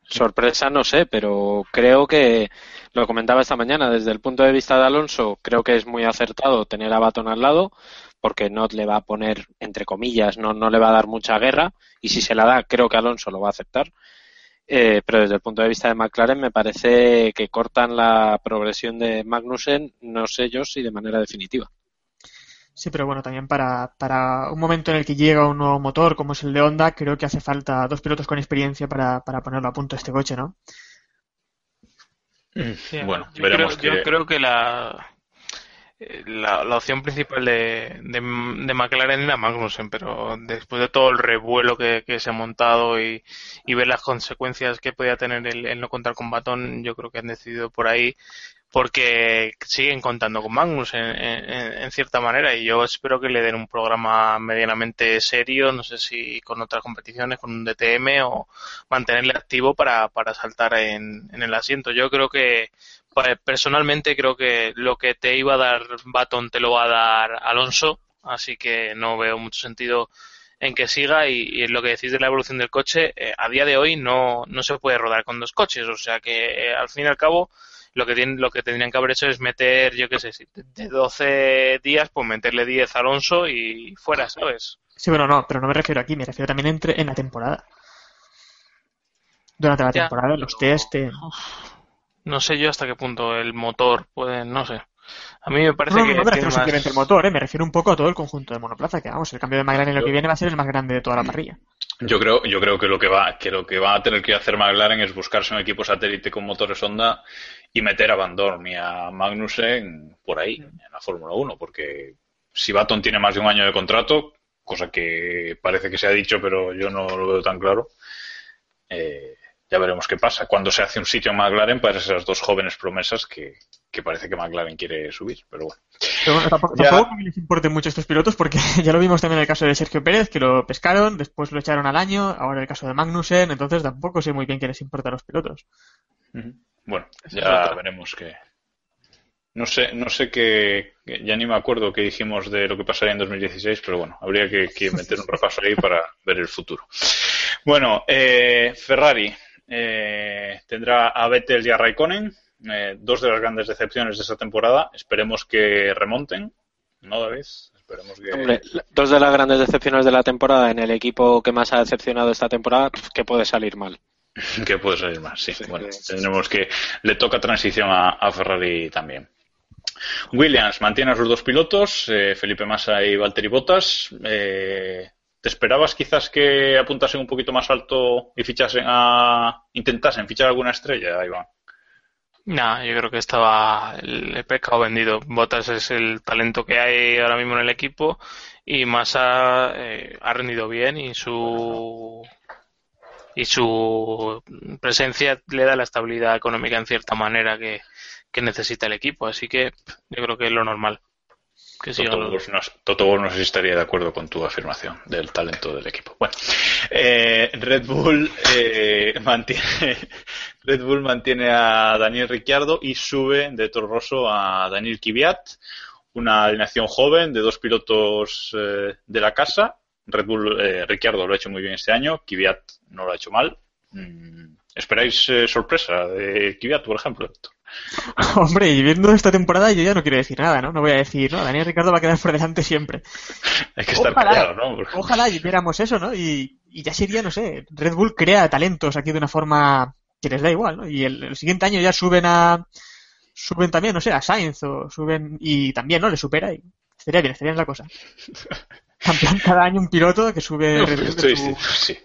Sorpresa no sé, pero creo que lo comentaba esta mañana desde el punto de vista de Alonso, creo que es muy acertado tener a Baton al lado porque no le va a poner entre comillas, no, no le va a dar mucha guerra y si se la da creo que Alonso lo va a aceptar. Eh, pero desde el punto de vista de McLaren me parece que cortan la progresión de Magnussen, no sé yo si de manera definitiva. Sí, pero bueno, también para, para un momento en el que llega un nuevo motor como es el de Honda, creo que hace falta dos pilotos con experiencia para, para ponerlo a punto este coche, ¿no? bueno, yo creo, que... yo creo que la, la, la, opción principal de, de, de, McLaren era Magnussen, pero después de todo el revuelo que, que se ha montado y, y, ver las consecuencias que podía tener el, el, no contar con Batón, yo creo que han decidido por ahí porque siguen contando con Magnus en, en, cierta manera y yo espero que le den un programa medianamente serio, no sé si con otras competiciones, con un DTM o mantenerle activo para, para saltar en, en el asiento. Yo creo que personalmente creo que lo que te iba a dar Baton te lo va a dar Alonso, así que no veo mucho sentido en que siga y, y lo que decís de la evolución del coche, eh, a día de hoy no, no se puede rodar con dos coches, o sea que eh, al fin y al cabo lo que tienen, lo que tendrían que haber hecho es meter, yo qué sé, de 12 días, pues meterle 10 a Alonso y fuera, ¿sabes? Sí, bueno, no, pero no me refiero aquí, me refiero también entre, en la temporada. Durante la temporada, los test. No sé yo hasta qué punto el motor puede, no sé. A mí me parece que. No, me refiero simplemente al motor, ¿eh? me refiero un poco a todo el conjunto de monoplaza, que vamos, el cambio de McLaren en lo que viene va a ser el más grande de toda la parrilla. Yo creo, yo creo que lo que va, que lo que va a tener que hacer McLaren es buscarse un equipo satélite con motores Honda y meter a Van Dorn y a Magnussen por ahí, en la Fórmula 1, porque si Baton tiene más de un año de contrato, cosa que parece que se ha dicho, pero yo no lo veo tan claro, eh, ya veremos qué pasa. Cuando se hace un sitio en McLaren para esas dos jóvenes promesas que, que parece que McLaren quiere subir, pero bueno. Pero bueno, tampoco, ya... tampoco les importen mucho estos pilotos porque ya lo vimos también en el caso de Sergio Pérez, que lo pescaron, después lo echaron al año, ahora el caso de Magnussen, entonces tampoco sé muy bien qué les importa a los pilotos. Uh -huh. Bueno, ya veremos que. No sé, no sé qué. Ya ni me acuerdo qué dijimos de lo que pasaría en 2016, pero bueno, habría que, que meter un repaso ahí para ver el futuro. Bueno, eh, Ferrari eh, tendrá a Vettel y a Raikkonen, eh, dos de las grandes decepciones de esta temporada. Esperemos que remonten, ¿no, David? Esperemos que... Hombre, dos de las grandes decepciones de la temporada en el equipo que más ha decepcionado esta temporada, que puede salir mal. que puede salir más, sí. sí bueno, sí. tendremos que. Le toca transición a, a, Ferrari también. Williams mantiene a sus dos pilotos, eh, Felipe Massa y Valtteri Bottas. Eh, ¿Te esperabas quizás que apuntasen un poquito más alto y fichasen a. intentasen fichar alguna estrella, Iván? No, yo creo que estaba el, pescado vendido. Bottas es el talento que hay ahora mismo en el equipo y Massa eh, ha rendido bien y su y su presencia le da la estabilidad económica en cierta manera que, que necesita el equipo. Así que yo creo que es lo normal. Que Toto, Wolf no, Toto Wolf no sé si estaría de acuerdo con tu afirmación del talento del equipo. Bueno, eh, Red Bull eh, mantiene Red Bull mantiene a Daniel Ricciardo y sube de Toro Rosso a Daniel Kvyat, una alineación joven de dos pilotos eh, de la casa Red Bull, eh, Ricciardo lo ha hecho muy bien este año, Kvyat no lo ha hecho mal, Mm, ¿Esperáis eh, sorpresa de Kvyat, por ejemplo, Héctor? Hombre, y viendo esta temporada yo ya no quiero decir nada, ¿no? No voy a decir, ¿no? Daniel Ricardo va a quedar por delante siempre. Hay que estar Ojalá, callado, ¿no? Porque- Ojalá viéramos eso, ¿no? Y, y ya sería, no sé, Red Bull crea talentos aquí de una forma que les da igual, ¿no? Y el, el siguiente año ya suben a... Suben también, no sé, a Sainz o suben... Y también, ¿no? Le supera y estaría bien, estaría bien la cosa. Plan, cada año un piloto que sube No, estoy- su- sí.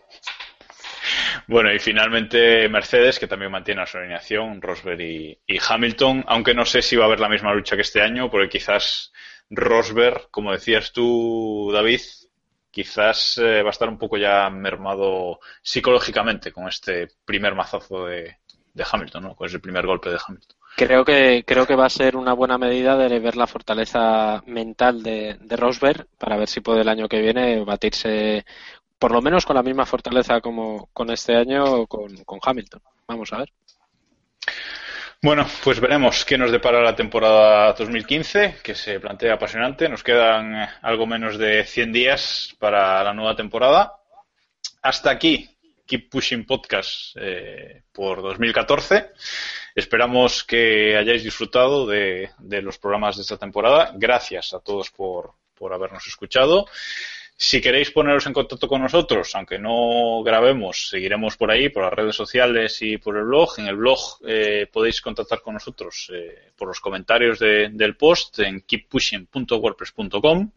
Bueno, y finalmente Mercedes, que también mantiene a su alineación, Rosberg y, y Hamilton, aunque no sé si va a haber la misma lucha que este año, porque quizás Rosberg, como decías tú, David, quizás eh, va a estar un poco ya mermado psicológicamente con este primer mazazo de, Hamilton, ¿no? Con ese primer golpe de Hamilton. Creo que, creo que va a ser una buena medida de ver la fortaleza mental de, de Rosberg para ver si puede el año que viene batirse por lo menos con la misma fortaleza como con este año con, con Hamilton. Vamos a ver. Bueno, pues veremos qué nos depara la temporada 2015, que se plantea apasionante. Nos quedan eh, algo menos de 100 días para la nueva temporada. Hasta aquí, Keep Pushing Podcast eh, por 2014. Esperamos que hayáis disfrutado de, de los programas de esta temporada. Gracias a todos por, por habernos escuchado. Si queréis poneros en contacto con nosotros, aunque no grabemos, seguiremos por ahí, por las redes sociales y por el blog. En el blog eh, podéis contactar con nosotros eh, por los comentarios de- del post en keeppushing.wordpress.com.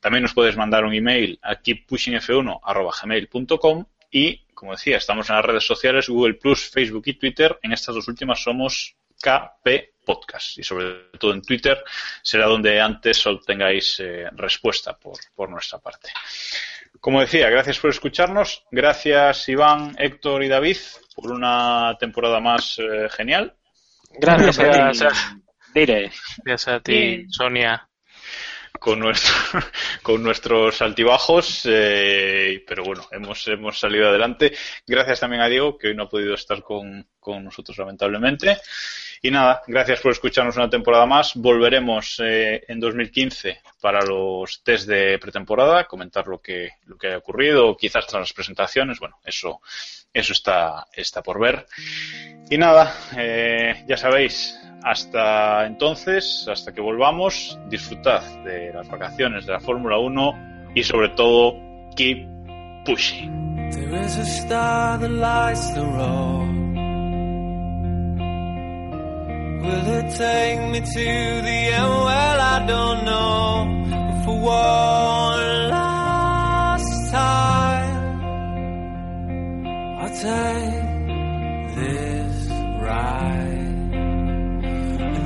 También nos puedes mandar un email a keeppushingf1.gmail.com y, como decía, estamos en las redes sociales, Google Facebook y Twitter. En estas dos últimas somos KP Podcast y sobre todo en Twitter será donde antes obtengáis eh, respuesta por, por nuestra parte. Como decía, gracias por escucharnos. Gracias Iván, Héctor y David por una temporada más eh, genial. Gracias, Gracias. gracias. A ti, Sonia. Con con nuestros altibajos, eh, pero bueno, hemos, hemos salido adelante. Gracias también a Diego, que hoy no ha podido estar con, con nosotros lamentablemente. Y nada, gracias por escucharnos una temporada más. Volveremos eh, en 2015 para los test de pretemporada, comentar lo que, lo que haya ocurrido, quizás tras las presentaciones. Bueno, eso, eso está, está por ver. Y nada, eh, ya sabéis, hasta entonces, hasta que volvamos, disfrutad de las vacaciones de la Fórmula 1 y sobre todo, keep pushing. There is a star that lights the road. Will it take me to the end? Well, I don't know. For one last time, I'll take this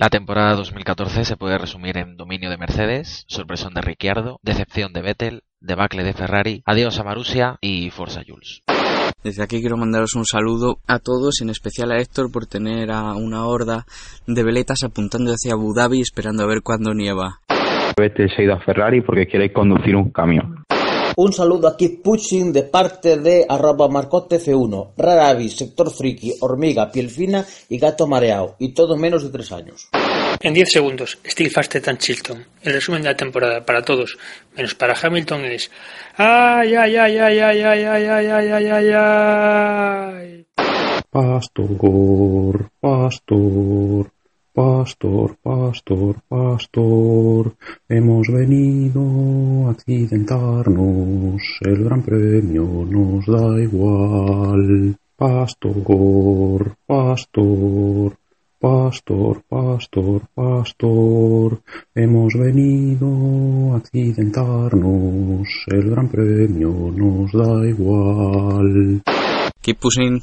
La temporada 2014 se puede resumir en dominio de Mercedes, sorpresón de Ricciardo, decepción de Vettel, debacle de Ferrari, adiós a Marussia y Forza Jules. Desde aquí quiero mandaros un saludo a todos, en especial a Héctor por tener a una horda de veletas apuntando hacia Abu Dhabi esperando a ver cuándo nieva. Vettel se ha ido a Ferrari porque quiere conducir un camión. Un saludo a Keep Pushing de parte de arroba marcotef1, rara avis, sector friki, hormiga, piel fina y gato mareado, y todo menos de tres años. En 10 segundos, Steel Faster and Chilton. El resumen de la temporada para todos, menos para Hamilton, es. ¡Ay, ay, ay, ay, ay, ay, ay, ay, ay, ay, ay, ay! Pastor, pastor, pastor, pastor, pastor, hemos venido a accidentarnos, el gran premio nos da igual. Pastor, pastor, pastor, pastor, pastor, hemos venido a accidentarnos, el gran premio nos da igual. Keep pushing.